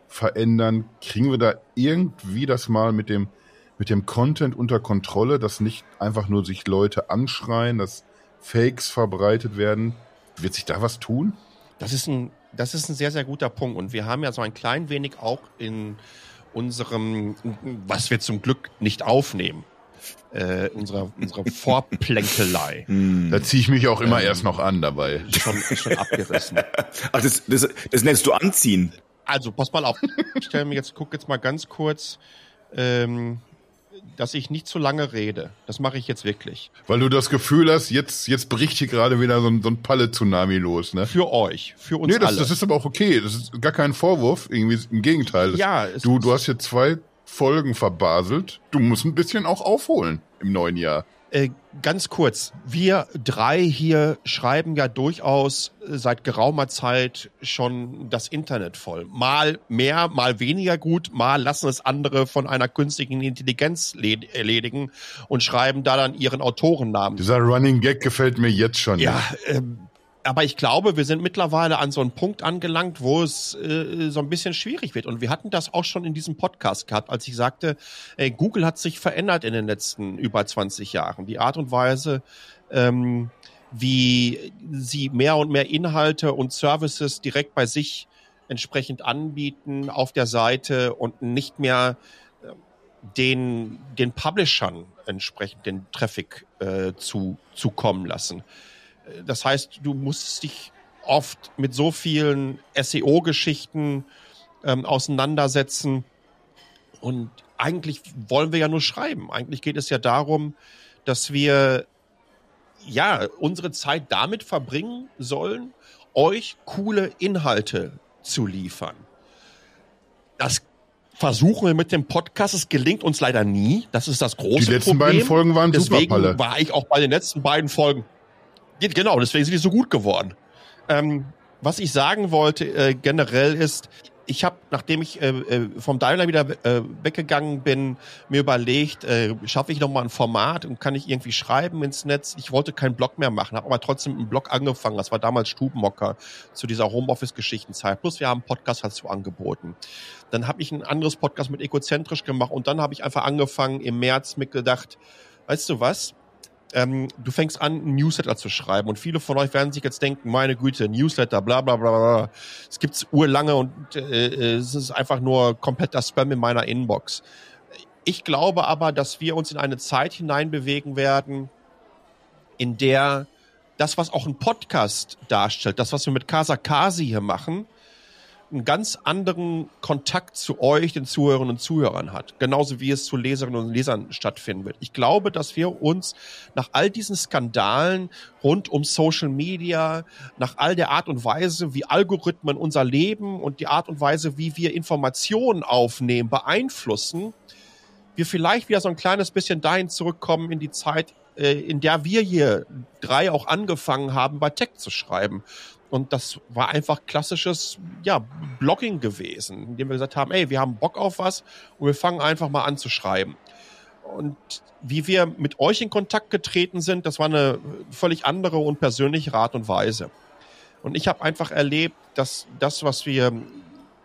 verändern? Kriegen wir da irgendwie das mal mit dem, mit dem Content unter Kontrolle, dass nicht einfach nur sich Leute anschreien, dass Fakes verbreitet werden? Wird sich da was tun? Das ist ein, das ist ein sehr, sehr guter Punkt. Und wir haben ja so ein klein wenig auch in unserem, was wir zum Glück nicht aufnehmen, äh, unserer, unserer Vorplänkelei. Hm. Da ziehe ich mich auch immer ähm, erst noch an dabei. Schon, schon abgerissen. Ach, das, das, das nennst du anziehen. Also, pass mal auf. Ich stelle mir jetzt, guck jetzt mal ganz kurz, ähm, dass ich nicht zu lange rede. Das mache ich jetzt wirklich. Weil du das Gefühl hast, jetzt, jetzt bricht hier gerade wieder so ein, so ein Palle-Tsunami los, ne? Für euch, für uns nee, das, alle. das ist aber auch okay. Das ist gar kein Vorwurf. Irgendwie im Gegenteil. Das, ja, du, du hast hier zwei Folgen verbaselt. Du musst ein bisschen auch aufholen im neuen Jahr. Äh, ganz kurz, wir drei hier schreiben ja durchaus seit geraumer Zeit schon das Internet voll. Mal mehr, mal weniger gut, mal lassen es andere von einer künstlichen Intelligenz erledigen und schreiben da dann ihren Autorennamen. Dieser Running Gag gefällt mir jetzt schon. Ja, ähm, aber ich glaube, wir sind mittlerweile an so einem Punkt angelangt, wo es äh, so ein bisschen schwierig wird. Und wir hatten das auch schon in diesem Podcast gehabt, als ich sagte, ey, Google hat sich verändert in den letzten über 20 Jahren. Die Art und Weise, ähm, wie sie mehr und mehr Inhalte und Services direkt bei sich entsprechend anbieten auf der Seite und nicht mehr äh, den, den Publishern entsprechend den Traffic äh, zu, zukommen lassen. Das heißt, du musst dich oft mit so vielen SEO-Geschichten ähm, auseinandersetzen. Und eigentlich wollen wir ja nur schreiben. Eigentlich geht es ja darum, dass wir ja unsere Zeit damit verbringen sollen, euch coole Inhalte zu liefern. Das versuchen wir mit dem Podcast. Es gelingt uns leider nie. Das ist das große Problem. Die letzten Problem. beiden Folgen waren Deswegen super, war ich auch bei den letzten beiden Folgen Genau, deswegen sind die so gut geworden. Ähm, was ich sagen wollte äh, generell ist, ich habe, nachdem ich äh, äh, vom Daimler wieder äh, weggegangen bin, mir überlegt, äh, schaffe ich nochmal ein Format und kann ich irgendwie schreiben ins Netz. Ich wollte keinen Blog mehr machen, habe aber trotzdem einen Blog angefangen. Das war damals Stubenmocker zu dieser Homeoffice-Geschichtenzeit. Plus wir haben einen Podcast dazu angeboten. Dann habe ich ein anderes Podcast mit Egozentrisch gemacht und dann habe ich einfach angefangen im März mit gedacht, weißt du was, ähm, du fängst an, ein Newsletter zu schreiben und viele von euch werden sich jetzt denken, meine Güte, Newsletter, bla bla bla bla. Es gibt's urlange und äh, äh, es ist einfach nur kompletter Spam in meiner Inbox. Ich glaube aber, dass wir uns in eine Zeit hineinbewegen werden, in der das, was auch ein Podcast darstellt, das, was wir mit Casa Kasi hier machen, einen ganz anderen Kontakt zu euch, den Zuhörerinnen und Zuhörern hat. Genauso wie es zu Leserinnen und Lesern stattfinden wird. Ich glaube, dass wir uns nach all diesen Skandalen rund um Social Media, nach all der Art und Weise, wie Algorithmen unser Leben und die Art und Weise, wie wir Informationen aufnehmen, beeinflussen, wir vielleicht wieder so ein kleines bisschen dahin zurückkommen in die Zeit, äh, in der wir hier drei auch angefangen haben, bei Tech zu schreiben. Und das war einfach klassisches, ja, Blogging gewesen, indem wir gesagt haben, ey, wir haben Bock auf was und wir fangen einfach mal an zu schreiben. Und wie wir mit euch in Kontakt getreten sind, das war eine völlig andere und persönliche Art und Weise. Und ich habe einfach erlebt, dass das, was wir,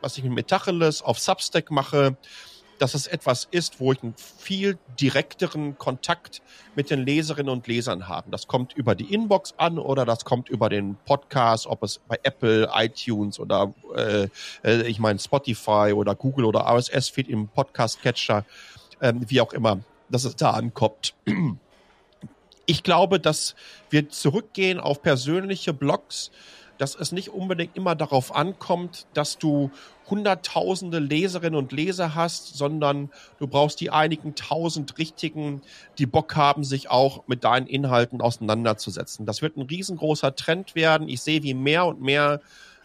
was ich mit Metacheles auf Substack mache, dass es etwas ist, wo ich einen viel direkteren Kontakt mit den Leserinnen und Lesern habe. Das kommt über die Inbox an oder das kommt über den Podcast, ob es bei Apple, iTunes oder äh, äh ich meine Spotify oder Google oder RSS-Feed im Podcast-Catcher, äh, wie auch immer, dass es da ankommt. Ich glaube, dass wir zurückgehen auf persönliche Blogs, dass es nicht unbedingt immer darauf ankommt, dass du hunderttausende Leserinnen und Leser hast, sondern du brauchst die einigen tausend Richtigen, die Bock haben, sich auch mit deinen Inhalten auseinanderzusetzen. Das wird ein riesengroßer Trend werden. Ich sehe, wie mehr und mehr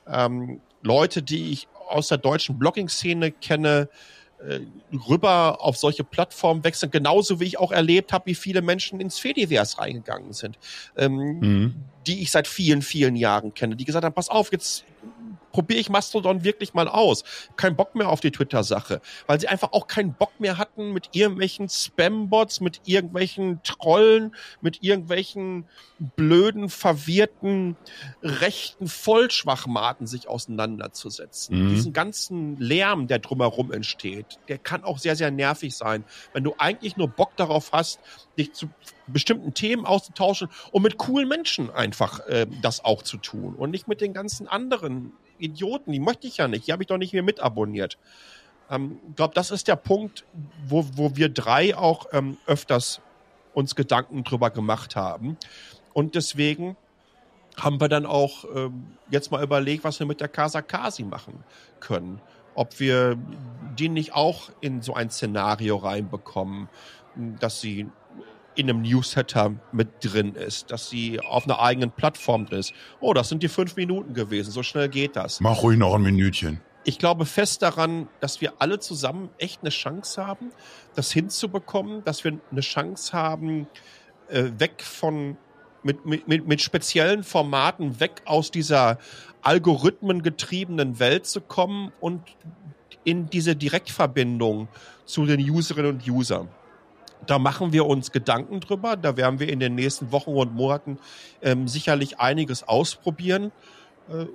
ähm, Leute, die ich aus der deutschen Blogging-Szene kenne, äh, rüber auf solche Plattformen wechseln, genauso wie ich auch erlebt habe, wie viele Menschen ins Fediverse reingegangen sind, ähm, mhm. Die ich seit vielen, vielen Jahren kenne, die gesagt haben, pass auf, jetzt probiere ich Mastodon wirklich mal aus. Kein Bock mehr auf die Twitter-Sache, weil sie einfach auch keinen Bock mehr hatten mit irgendwelchen Spam-Bots, mit irgendwelchen Trollen, mit irgendwelchen blöden, verwirrten, rechten Vollschwachmaten sich auseinanderzusetzen. Mhm. Diesen ganzen Lärm, der drumherum entsteht, der kann auch sehr, sehr nervig sein, wenn du eigentlich nur Bock darauf hast, dich zu bestimmten Themen auszutauschen und mit coolen Menschen einfach äh, das auch zu tun und nicht mit den ganzen anderen Idioten, die möchte ich ja nicht, die habe ich doch nicht mehr mitabonniert. Ähm, ich glaube, das ist der Punkt, wo, wo wir drei auch ähm, öfters uns Gedanken drüber gemacht haben. Und deswegen haben wir dann auch ähm, jetzt mal überlegt, was wir mit der Casa Kasi machen können. Ob wir die nicht auch in so ein Szenario reinbekommen, dass sie in einem Newsletter mit drin ist, dass sie auf einer eigenen Plattform drin ist. Oh, das sind die fünf Minuten gewesen. So schnell geht das. Mach ruhig noch ein Minütchen. Ich glaube fest daran, dass wir alle zusammen echt eine Chance haben, das hinzubekommen, dass wir eine Chance haben, äh, weg von mit, mit, mit speziellen Formaten weg aus dieser algorithmengetriebenen Welt zu kommen und in diese Direktverbindung zu den Userinnen und Usern. Da machen wir uns Gedanken drüber. Da werden wir in den nächsten Wochen und Monaten ähm, sicherlich einiges ausprobieren. Äh,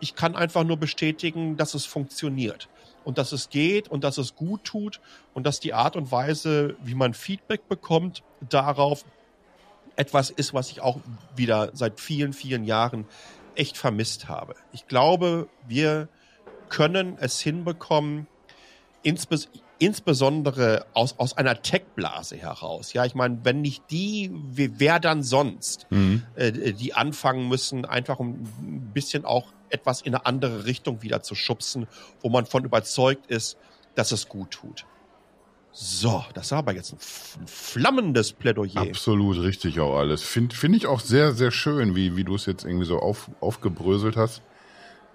ich kann einfach nur bestätigen, dass es funktioniert und dass es geht und dass es gut tut und dass die Art und Weise, wie man Feedback bekommt, darauf etwas ist, was ich auch wieder seit vielen, vielen Jahren echt vermisst habe. Ich glaube, wir können es hinbekommen, insbesondere insbesondere aus, aus einer Tech-Blase heraus. Ja, ich meine, wenn nicht die, wer dann sonst, mhm. äh, die anfangen müssen, einfach um ein bisschen auch etwas in eine andere Richtung wieder zu schubsen, wo man von überzeugt ist, dass es gut tut. So, das war aber jetzt ein flammendes Plädoyer. Absolut richtig auch alles. Finde find ich auch sehr, sehr schön, wie, wie du es jetzt irgendwie so auf, aufgebröselt hast.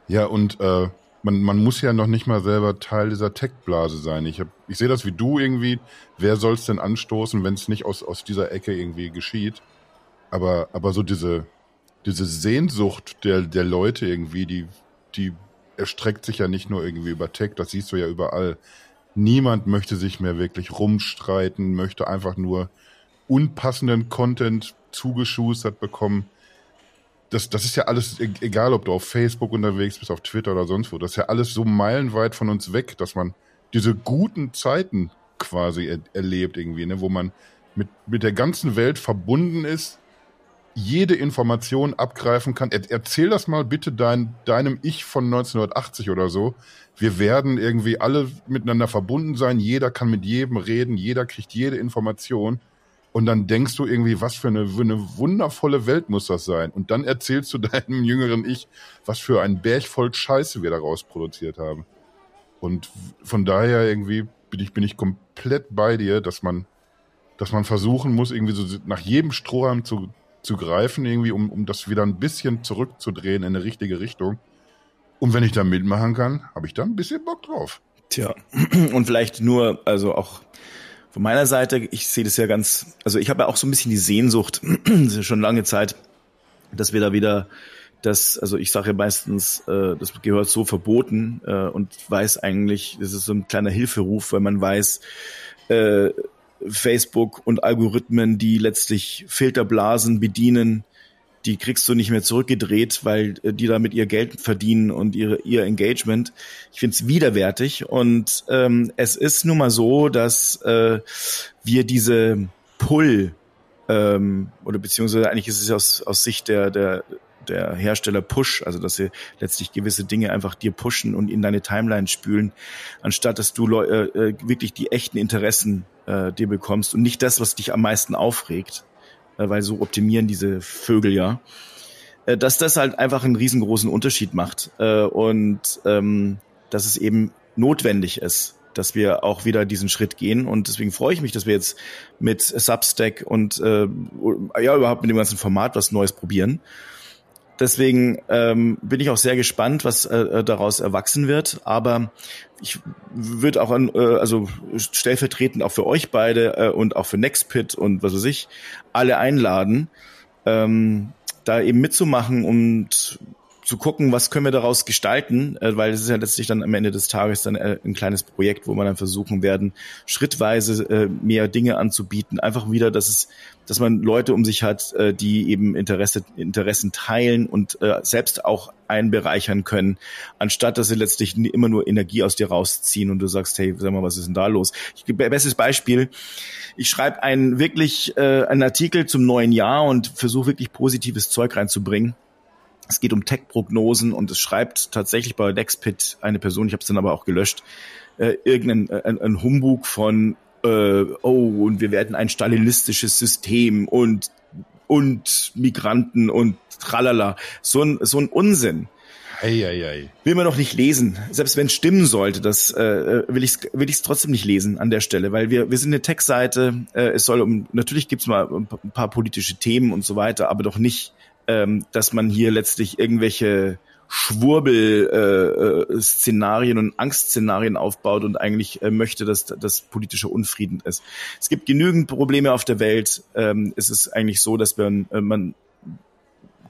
Ja, und äh, man, man muss ja noch nicht mal selber Teil dieser Tech-Blase sein. Ich, hab, ich sehe das wie du irgendwie. Wer soll es denn anstoßen, wenn es nicht aus, aus dieser Ecke irgendwie geschieht? Aber, aber so diese, diese Sehnsucht der, der Leute irgendwie, die, die erstreckt sich ja nicht nur irgendwie über Tech, das siehst du ja überall. Niemand möchte sich mehr wirklich rumstreiten, möchte einfach nur unpassenden Content zugeschustert bekommen das, das ist ja alles, e-, egal ob du auf Facebook unterwegs bist, auf Twitter oder sonst wo, das ist ja alles so meilenweit von uns weg, dass man diese guten Zeiten quasi er, erlebt irgendwie, ne, wo man mit, mit der ganzen Welt verbunden ist, jede Information abgreifen kann. Er, erzähl das mal bitte dein, deinem Ich von 1980 oder so. Wir werden irgendwie alle miteinander verbunden sein. Jeder kann mit jedem reden. Jeder kriegt jede Information. Und dann denkst du irgendwie, was für eine, eine wundervolle Welt muss das sein? Und dann erzählst du deinem jüngeren Ich, was für ein Berg voll Scheiße wir daraus produziert haben. Und von daher irgendwie bin ich, bin ich komplett bei dir, dass man, dass man versuchen muss, irgendwie so nach jedem Strohhalm zu, zu greifen, irgendwie, um, um das wieder ein bisschen zurückzudrehen in eine richtige Richtung. Und wenn ich da mitmachen kann, habe ich da ein bisschen Bock drauf. Tja, und vielleicht nur, also auch von meiner Seite, ich sehe das ja ganz, also ich habe ja auch so ein bisschen die Sehnsucht, schon lange Zeit, dass wir da wieder das, also ich sage ja meistens, äh, das gehört so verboten äh, und weiß eigentlich, das ist so ein kleiner Hilferuf, weil man weiß, äh, Facebook und Algorithmen, die letztlich Filterblasen bedienen, die kriegst du nicht mehr zurückgedreht, weil äh, die damit ihr Geld verdienen und ihre, ihr Engagement. Ich finde es widerwärtig und ähm, es ist nun mal so, dass äh, wir diese Pull ähm, oder beziehungsweise eigentlich ist es aus, aus Sicht der, der, der Hersteller Push, also dass sie letztlich gewisse Dinge einfach dir pushen und in deine Timeline spülen, anstatt dass du äh, äh, wirklich die echten Interessen äh, dir bekommst und nicht das, was dich am meisten aufregt. Äh, weil so optimieren diese Vögel ja, äh, dass das halt einfach einen riesengroßen Unterschied macht äh, und ähm, dass es eben notwendig ist, dass wir auch wieder diesen Schritt gehen. Und deswegen freue ich mich, dass wir jetzt mit Substack und äh, ja überhaupt mit dem ganzen Format was Neues probieren. Deswegen ähm, bin ich auch sehr gespannt, was äh, daraus erwachsen wird. Aber ich würde auch an, äh, also stellvertretend auch für euch beide äh, und auch für Nextpit und was weiß ich, alle einladen, ähm, da eben mitzumachen und zu gucken, was können wir daraus gestalten, äh, weil es ist ja letztlich dann am Ende des Tages dann äh, ein kleines Projekt, wo man dann versuchen werden, schrittweise äh, mehr Dinge anzubieten. Einfach wieder, dass es, dass man Leute um sich hat, äh, die eben Interesse, Interessen teilen und äh, selbst auch einbereichern können, anstatt dass sie letztlich immer nur Energie aus dir rausziehen und du sagst, hey, sag mal, was ist denn da los? Ich gebe bestes Beispiel. Ich schreibe einen wirklich äh, einen Artikel zum neuen Jahr und versuche wirklich positives Zeug reinzubringen es geht um Tech-Prognosen und es schreibt tatsächlich bei Nextpit eine Person, ich habe es dann aber auch gelöscht, äh, irgendein äh, ein, ein Humbug von äh, oh und wir werden ein stalinistisches System und und Migranten und tralala. So ein, so ein Unsinn. Ei, ei, ei. Will man noch nicht lesen. Selbst wenn es stimmen sollte, das äh, will ich will ich's trotzdem nicht lesen an der Stelle, weil wir wir sind eine Tech-Seite. Äh, es soll um natürlich gibt's mal ein paar politische Themen und so weiter, aber doch nicht ähm, dass man hier letztlich irgendwelche Schwurbel-Szenarien äh, und Angstszenarien aufbaut und eigentlich äh, möchte, dass das politische Unfrieden ist. Es gibt genügend Probleme auf der Welt. Ähm, es ist eigentlich so, dass man, äh, man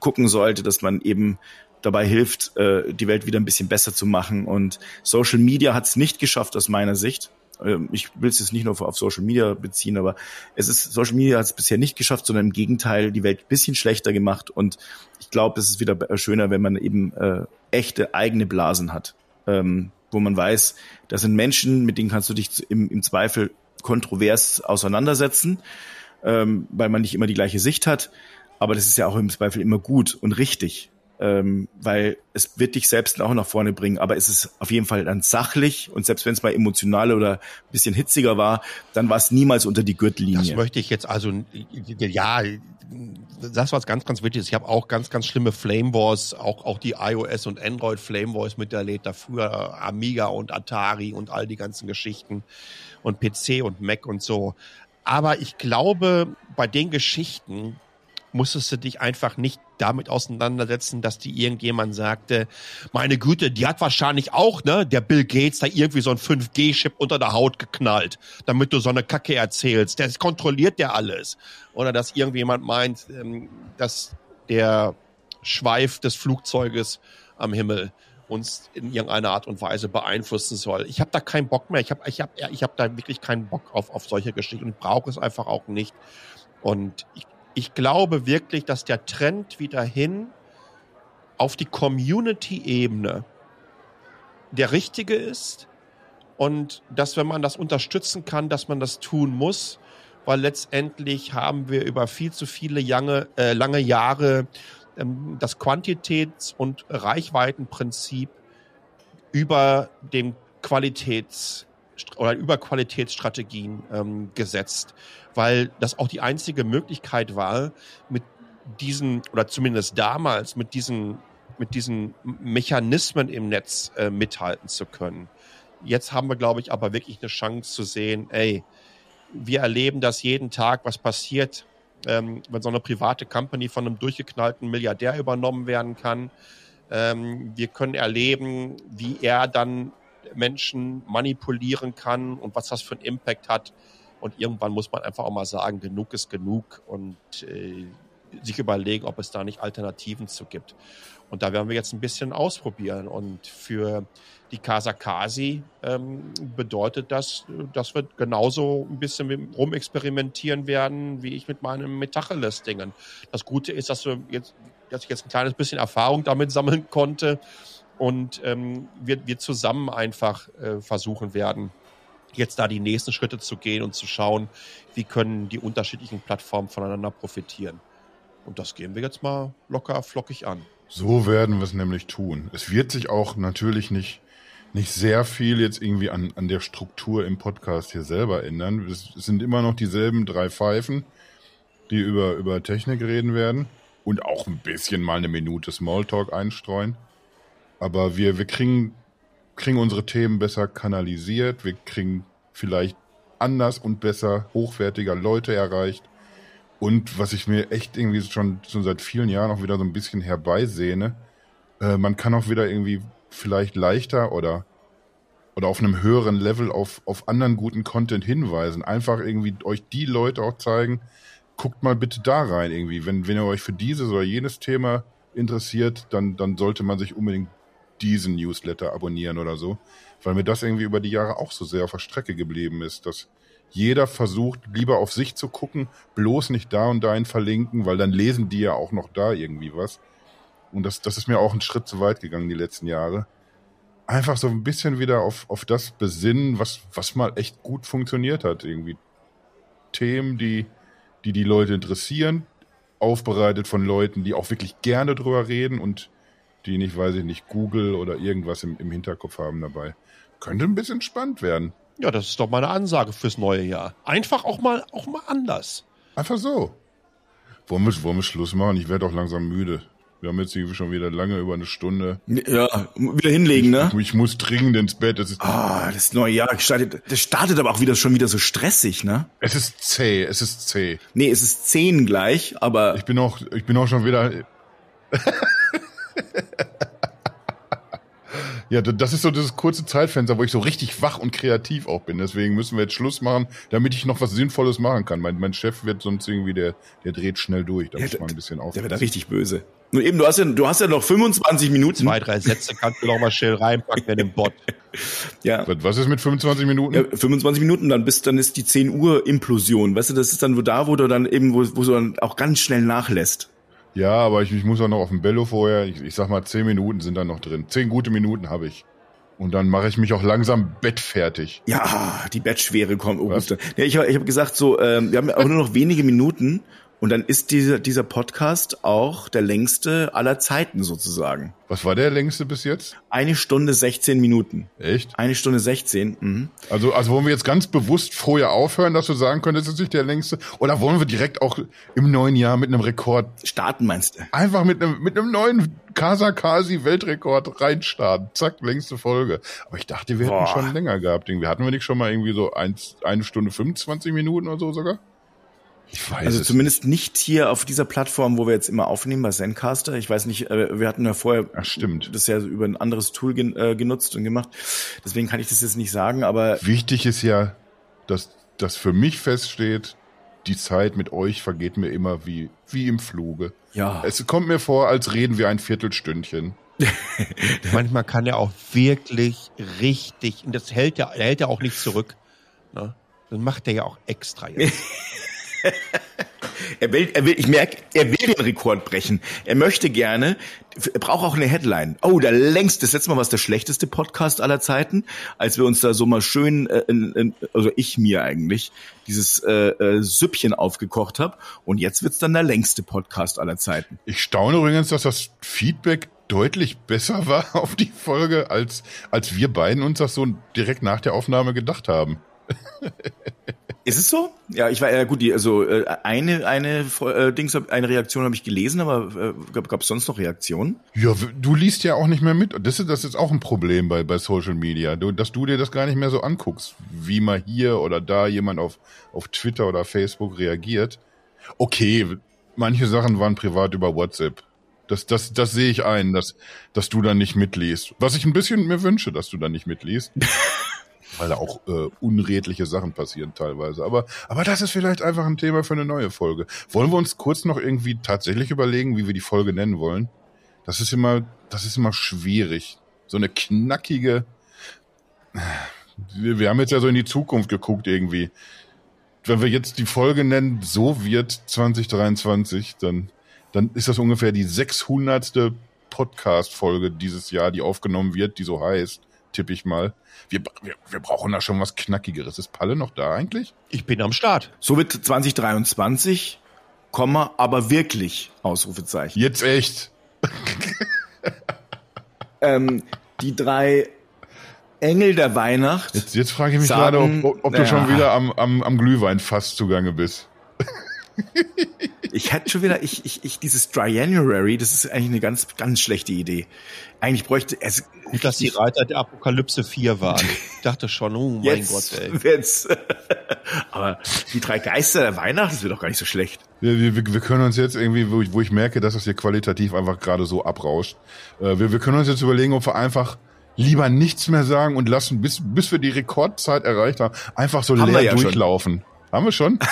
gucken sollte, dass man eben dabei hilft, äh, die Welt wieder ein bisschen besser zu machen. Und Social Media hat es nicht geschafft aus meiner Sicht. Ähm, ich will es jetzt nicht nur auf Social Media beziehen, aber es ist, Social Media hat es bisher nicht geschafft, sondern im Gegenteil die Welt ein bisschen schlechter gemacht. Und ich glaube, es ist wieder schöner, wenn man eben äh, echte eigene Blasen hat, ähm, wo man weiß, das sind Menschen, mit denen kannst du dich im, im Zweifel kontrovers auseinandersetzen, ähm, weil man nicht immer die gleiche Sicht hat, aber das ist ja auch im Zweifel immer gut und richtig ähm, weil es wird dich selbst auch nach vorne bringen, aber es ist auf jeden Fall dann sachlich und selbst wenn es mal emotional oder ein bisschen hitziger war, dann war es niemals unter die Gürtellinie. Das möchte ich jetzt also, ja, das was ganz, ganz wichtig. Ich habe auch ganz, ganz schlimme Flame Wars, auch, auch die iOS und Android Flame Wars miterlebt, dafür Amiga und Atari und all die ganzen Geschichten und PC und Mac und so. Aber ich glaube, bei den Geschichten, musstest du dich einfach nicht damit auseinandersetzen, dass die irgendjemand sagte, meine Güte, die hat wahrscheinlich auch, ne, der Bill Gates da irgendwie so ein 5G-Chip unter der Haut geknallt, damit du so eine Kacke erzählst. Das kontrolliert der alles. Oder dass irgendjemand meint, ähm, dass der Schweif des Flugzeuges am Himmel uns in irgendeiner Art und Weise beeinflussen soll. Ich habe da keinen Bock mehr. Ich habe ich hab, ich hab da wirklich keinen Bock auf, auf solche Geschichten und brauche es einfach auch nicht. Und ich ich glaube wirklich, dass der Trend wieder hin auf die Community-Ebene der richtige ist und dass, wenn man das unterstützen kann, dass man das tun muss, weil letztendlich haben wir über viel zu viele lange, äh, lange Jahre ähm, das Quantitäts- und Reichweitenprinzip über dem Qualitäts- oder über Qualitätsstrategien ähm, gesetzt weil das auch die einzige Möglichkeit war, mit diesen, oder zumindest damals, mit diesen, mit diesen Mechanismen im Netz äh, mithalten zu können. Jetzt haben wir, glaube ich, aber wirklich eine Chance zu sehen, ey, wir erleben das jeden Tag, was passiert, ähm, wenn so eine private Company von einem durchgeknallten Milliardär übernommen werden kann. Ähm, wir können erleben, wie er dann Menschen manipulieren kann und was das für einen Impact hat und irgendwann muss man einfach auch mal sagen, genug ist genug und äh, sich überlegen, ob es da nicht Alternativen zu gibt. Und da werden wir jetzt ein bisschen ausprobieren. Und für die Casa Kasi ähm, bedeutet das, dass wir genauso ein bisschen rumexperimentieren werden, wie ich mit meinem Metacheles-Dingen. Das Gute ist, dass, wir jetzt, dass ich jetzt ein kleines bisschen Erfahrung damit sammeln konnte und ähm, wir, wir zusammen einfach äh, versuchen werden, jetzt da die nächsten Schritte zu gehen und zu schauen, wie können die unterschiedlichen Plattformen voneinander profitieren. Und das gehen wir jetzt mal locker flockig an. So werden wir es nämlich tun. Es wird sich auch natürlich nicht, nicht sehr viel jetzt irgendwie an, an der Struktur im Podcast hier selber ändern. Es, sind immer noch dieselben drei Pfeifen, die über, über Technik reden werden und auch ein bisschen mal eine Minute Smalltalk einstreuen. Aber wir, wir kriegen kriegen unsere Themen besser kanalisiert, wir kriegen vielleicht anders und besser hochwertiger Leute erreicht Und was ich mir echt irgendwie schon, schon seit vielen Jahren auch wieder so ein bisschen herbeisehne, äh, man kann auch wieder irgendwie vielleicht leichter oder, oder auf einem höheren Level auf, auf anderen guten Content hinweisen. Einfach irgendwie euch die Leute auch zeigen, guckt mal bitte da rein irgendwie. Wenn, wenn ihr euch für dieses oder jenes Thema interessiert, dann, dann sollte man sich unbedingt diesen Newsletter abonnieren oder so. Weil mir das irgendwie über die Jahre auch so sehr auf der Strecke geblieben ist, dass jeder versucht, lieber auf sich zu gucken, bloß nicht da und dahin verlinken, weil dann lesen die ja auch noch da irgendwie was. Und das, das ist mir auch ein Schritt zu weit gegangen die letzten Jahre. Einfach so ein bisschen wieder auf, auf das besinnen, was, was mal echt gut funktioniert hat. Irgendwie Themen, die, die die Leute interessieren, aufbereitet von Leuten, die auch wirklich gerne drüber reden und die nicht, weiß ich nicht, Google oder irgendwas im, im Hinterkopf haben dabei. Könnte ein bisschen spannend werden. Ja, das ist doch meine Ansage fürs neue Jahr. Einfach auch mal, auch mal anders. Einfach so. Wollen wir, wollen wir Schluss machen? Ich werde auch langsam müde. Wir haben jetzt irgendwie schon wieder lange über eine Stunde. Ja, wieder hinlegen, ne? Ich, ich muss dringend ins Bett. Es ist, Ah, das neue Jahr startet, das startet aber auch wieder schon wieder so stressig, ne? es ist zäh, es ist zäh. Nee, es ist zehn gleich, aber Ich bin auch, ich bin auch schon wieder. ja, das ist so das kurze Zeitfenster, wo ich so richtig wach und kreativ auch bin. Deswegen müssen wir jetzt Schluss machen, damit ich noch was Sinnvolles machen kann. Mein, mein Chef wird sonst irgendwie, der, der dreht schnell durch. Da Ja, muss man ein bisschen der aufpassen. wird da richtig böse. Nur eben, du hast ja, du hast ja noch 25 Minuten. Zwei, drei Sätze kannst du noch mal schnell reinpacken in den Bot. Ja. Was- Was ist mit 25 Minuten? Ja, 25 Minuten, dann bist, dann ist die 10 Uhr Implosion. Weißt du, das ist dann wo da, wo du dann eben, wo, wo du dann auch ganz schnell nachlässt. Ja, aber ich, ich muss auch noch auf dem Bello vorher. Ich, ich sag mal, 10 Minuten sind dann noch drin. 10 gute Minuten habe ich. Und dann mache ich mich auch langsam bettfertig. Ja, die Bettschwere kommt. Oh, ja, ich ich habe gesagt, so, ähm, wir haben auch nur noch wenige Minuten und dann ist dieser, dieser Podcast auch der längste aller Zeiten sozusagen. Was war der längste bis jetzt? Eine Stunde 16 Minuten. Echt? Eine Stunde 16. Mhm. Also, also wollen wir jetzt ganz bewusst vorher aufhören, dass du sagen könntest, es ist nicht der längste? Oder wollen wir direkt auch im neuen Jahr mit einem Rekord, Starten meinst du? einfach mit einem, mit einem neuen Casa Kasi Weltrekord reinstarten? Zack, längste Folge. Aber ich dachte, wir hätten Boah. schon länger gehabt. Irgendwie hatten wir nicht schon mal irgendwie so eins, eine Stunde 25 Minuten oder so sogar? Ich weiß Also es zumindest nicht hier auf dieser Plattform, wo wir jetzt immer aufnehmen, bei Zencaster. Ich weiß nicht, äh, wir hatten ja vorher Ach, stimmt. das ja über ein anderes Tool gen äh, genutzt und gemacht. Deswegen kann ich das jetzt nicht sagen, aber Wichtig ist ja, dass, dass für mich feststeht, die Zeit mit euch vergeht mir immer wie, wie im Fluge. ja. Es kommt mir vor, als reden wir ein Viertelstündchen. Manchmal kann er auch wirklich richtig, und das hält er, hält er auch nicht zurück. Ne? Das macht er ja auch extra jetzt. Er will, er will, ich merke, er will den Rekord brechen. Er möchte gerne, er braucht auch eine Headline. Oh, der längste, das letzte Mal war es der schlechteste Podcast aller Zeiten, als wir uns da so mal schön, äh, in, also ich mir eigentlich, dieses äh, äh, Süppchen aufgekocht habe. Und jetzt wird's dann der längste Podcast aller Zeiten. Ich staune übrigens, dass das Feedback deutlich besser war auf die Folge, als, als wir beiden uns das so direkt nach der Aufnahme gedacht haben. Ist es so? Ja, ich war ja gut, die, also äh, eine eine äh, Dings, eine Reaktion habe ich gelesen, aber äh, gab es sonst noch Reaktionen? Ja, du liest ja auch nicht mehr mit. Das ist, das ist auch ein Problem bei, bei Social Media, du, dass du dir das gar nicht mehr so anguckst, wie mal hier oder da jemand auf, auf Twitter oder Facebook reagiert. Okay, manche Sachen waren privat über WhatsApp. Das, das, das sehe ich ein, dass, dass du dann nicht mitliest. Was ich ein bisschen mir wünsche, dass du dann nicht mitliest. Weil da auch äh, unredliche Sachen passieren teilweise. Aber, aber das ist vielleicht einfach ein Thema für eine neue Folge. Wollen wir uns kurz noch irgendwie tatsächlich überlegen, wie wir die Folge nennen wollen? Das ist immer, das ist immer schwierig. So eine knackige. Wir, wir haben jetzt ja so in die Zukunft geguckt irgendwie. Wenn wir jetzt die Folge nennen, so wird 2023, dann, dann ist das ungefähr die 600. Podcast-Folge dieses Jahr, die aufgenommen wird, die so heißt, tippe ich mal. Wir, wir, wir brauchen da schon was Knackigeres. Ist Palle noch da eigentlich? Ich bin am Start. So wird 2023, Komma, aber wirklich, Ausrufezeichen. Jetzt echt. Ähm, die drei Engel der Weihnacht. Jetzt, jetzt frage ich mich Sagen, gerade, ob, ob, ob du ja. schon wieder am, am, am Glühweinfass zugange bist. Ich hätte schon wieder, ich, ich, ich, dieses Dry January, das ist eigentlich eine ganz, ganz schlechte Idee. Eigentlich bräuchte es. Gut, dass die Reiter der Apokalypse 4 waren. Ich dachte schon, oh mein jetzt, Gott, ey. Jetzt. Aber die drei Geister der Weihnacht, das wird doch gar nicht so schlecht. Wir, wir, wir können uns jetzt irgendwie, wo ich, wo ich merke, dass das hier qualitativ einfach gerade so abrauscht, äh, wir, wir können uns jetzt überlegen, ob wir einfach lieber nichts mehr sagen und lassen, bis, bis wir die Rekordzeit erreicht haben, einfach so Haben leer ja schon. durchlaufen. Haben wir schon?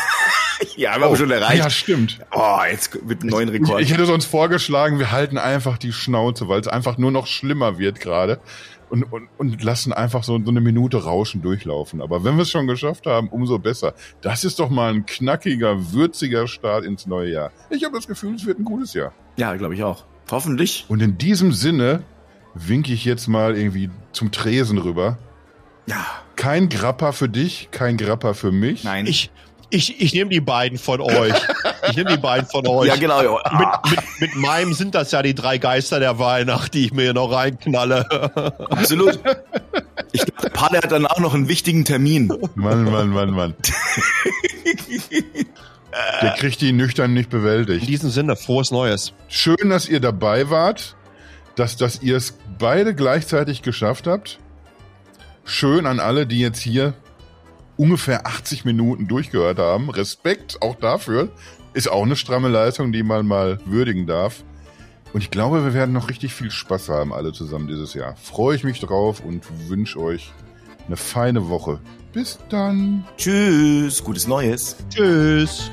Ja, haben wir schon erreicht. Ja, stimmt. Oh, jetzt mit einem neuen Rekord. Ich, ich hätte sonst vorgeschlagen, wir halten einfach die Schnauze, weil es einfach nur noch schlimmer wird gerade. Und, und, und lassen einfach so, so eine Minute Rauschen durchlaufen. Aber wenn wir es schon geschafft haben, umso besser. Das ist doch mal ein knackiger, würziger Start ins neue Jahr. Ich habe das Gefühl, es wird ein gutes Jahr. ja, glaube ich auch. Hoffentlich. Und in diesem Sinne winke ich jetzt mal irgendwie zum Tresen rüber. Ja. Kein Grappa für dich, kein Grappa für mich. Nein. Ich, ich, ich nehme die beiden von euch. Ich nehme die beiden von euch. Ja, genau. Ja. Mit, mit, mit meinem sind das ja die drei Geister der Weihnacht, die ich mir noch reinknalle. Absolut. Ich glaube, Palle hat dann auch noch einen wichtigen Termin. Mann, Mann, Mann, Mann. Der kriegt die nüchtern nicht In bewältigt. diesem Sinne, frohes Neues. Schön, dass ihr dabei wart, dass, dass ihr es beide gleichzeitig geschafft habt. Schön an alle, die jetzt hier ungefähr 80 Minuten durchgehört haben. Respekt auch dafür. Ist auch eine stramme Leistung, die man mal würdigen darf. Und ich glaube, wir werden noch richtig viel Spaß haben, alle zusammen dieses Jahr. Freue ich mich drauf und wünsche euch eine feine Woche. Bis dann. Tschüss. Gutes Neues. Tschüss.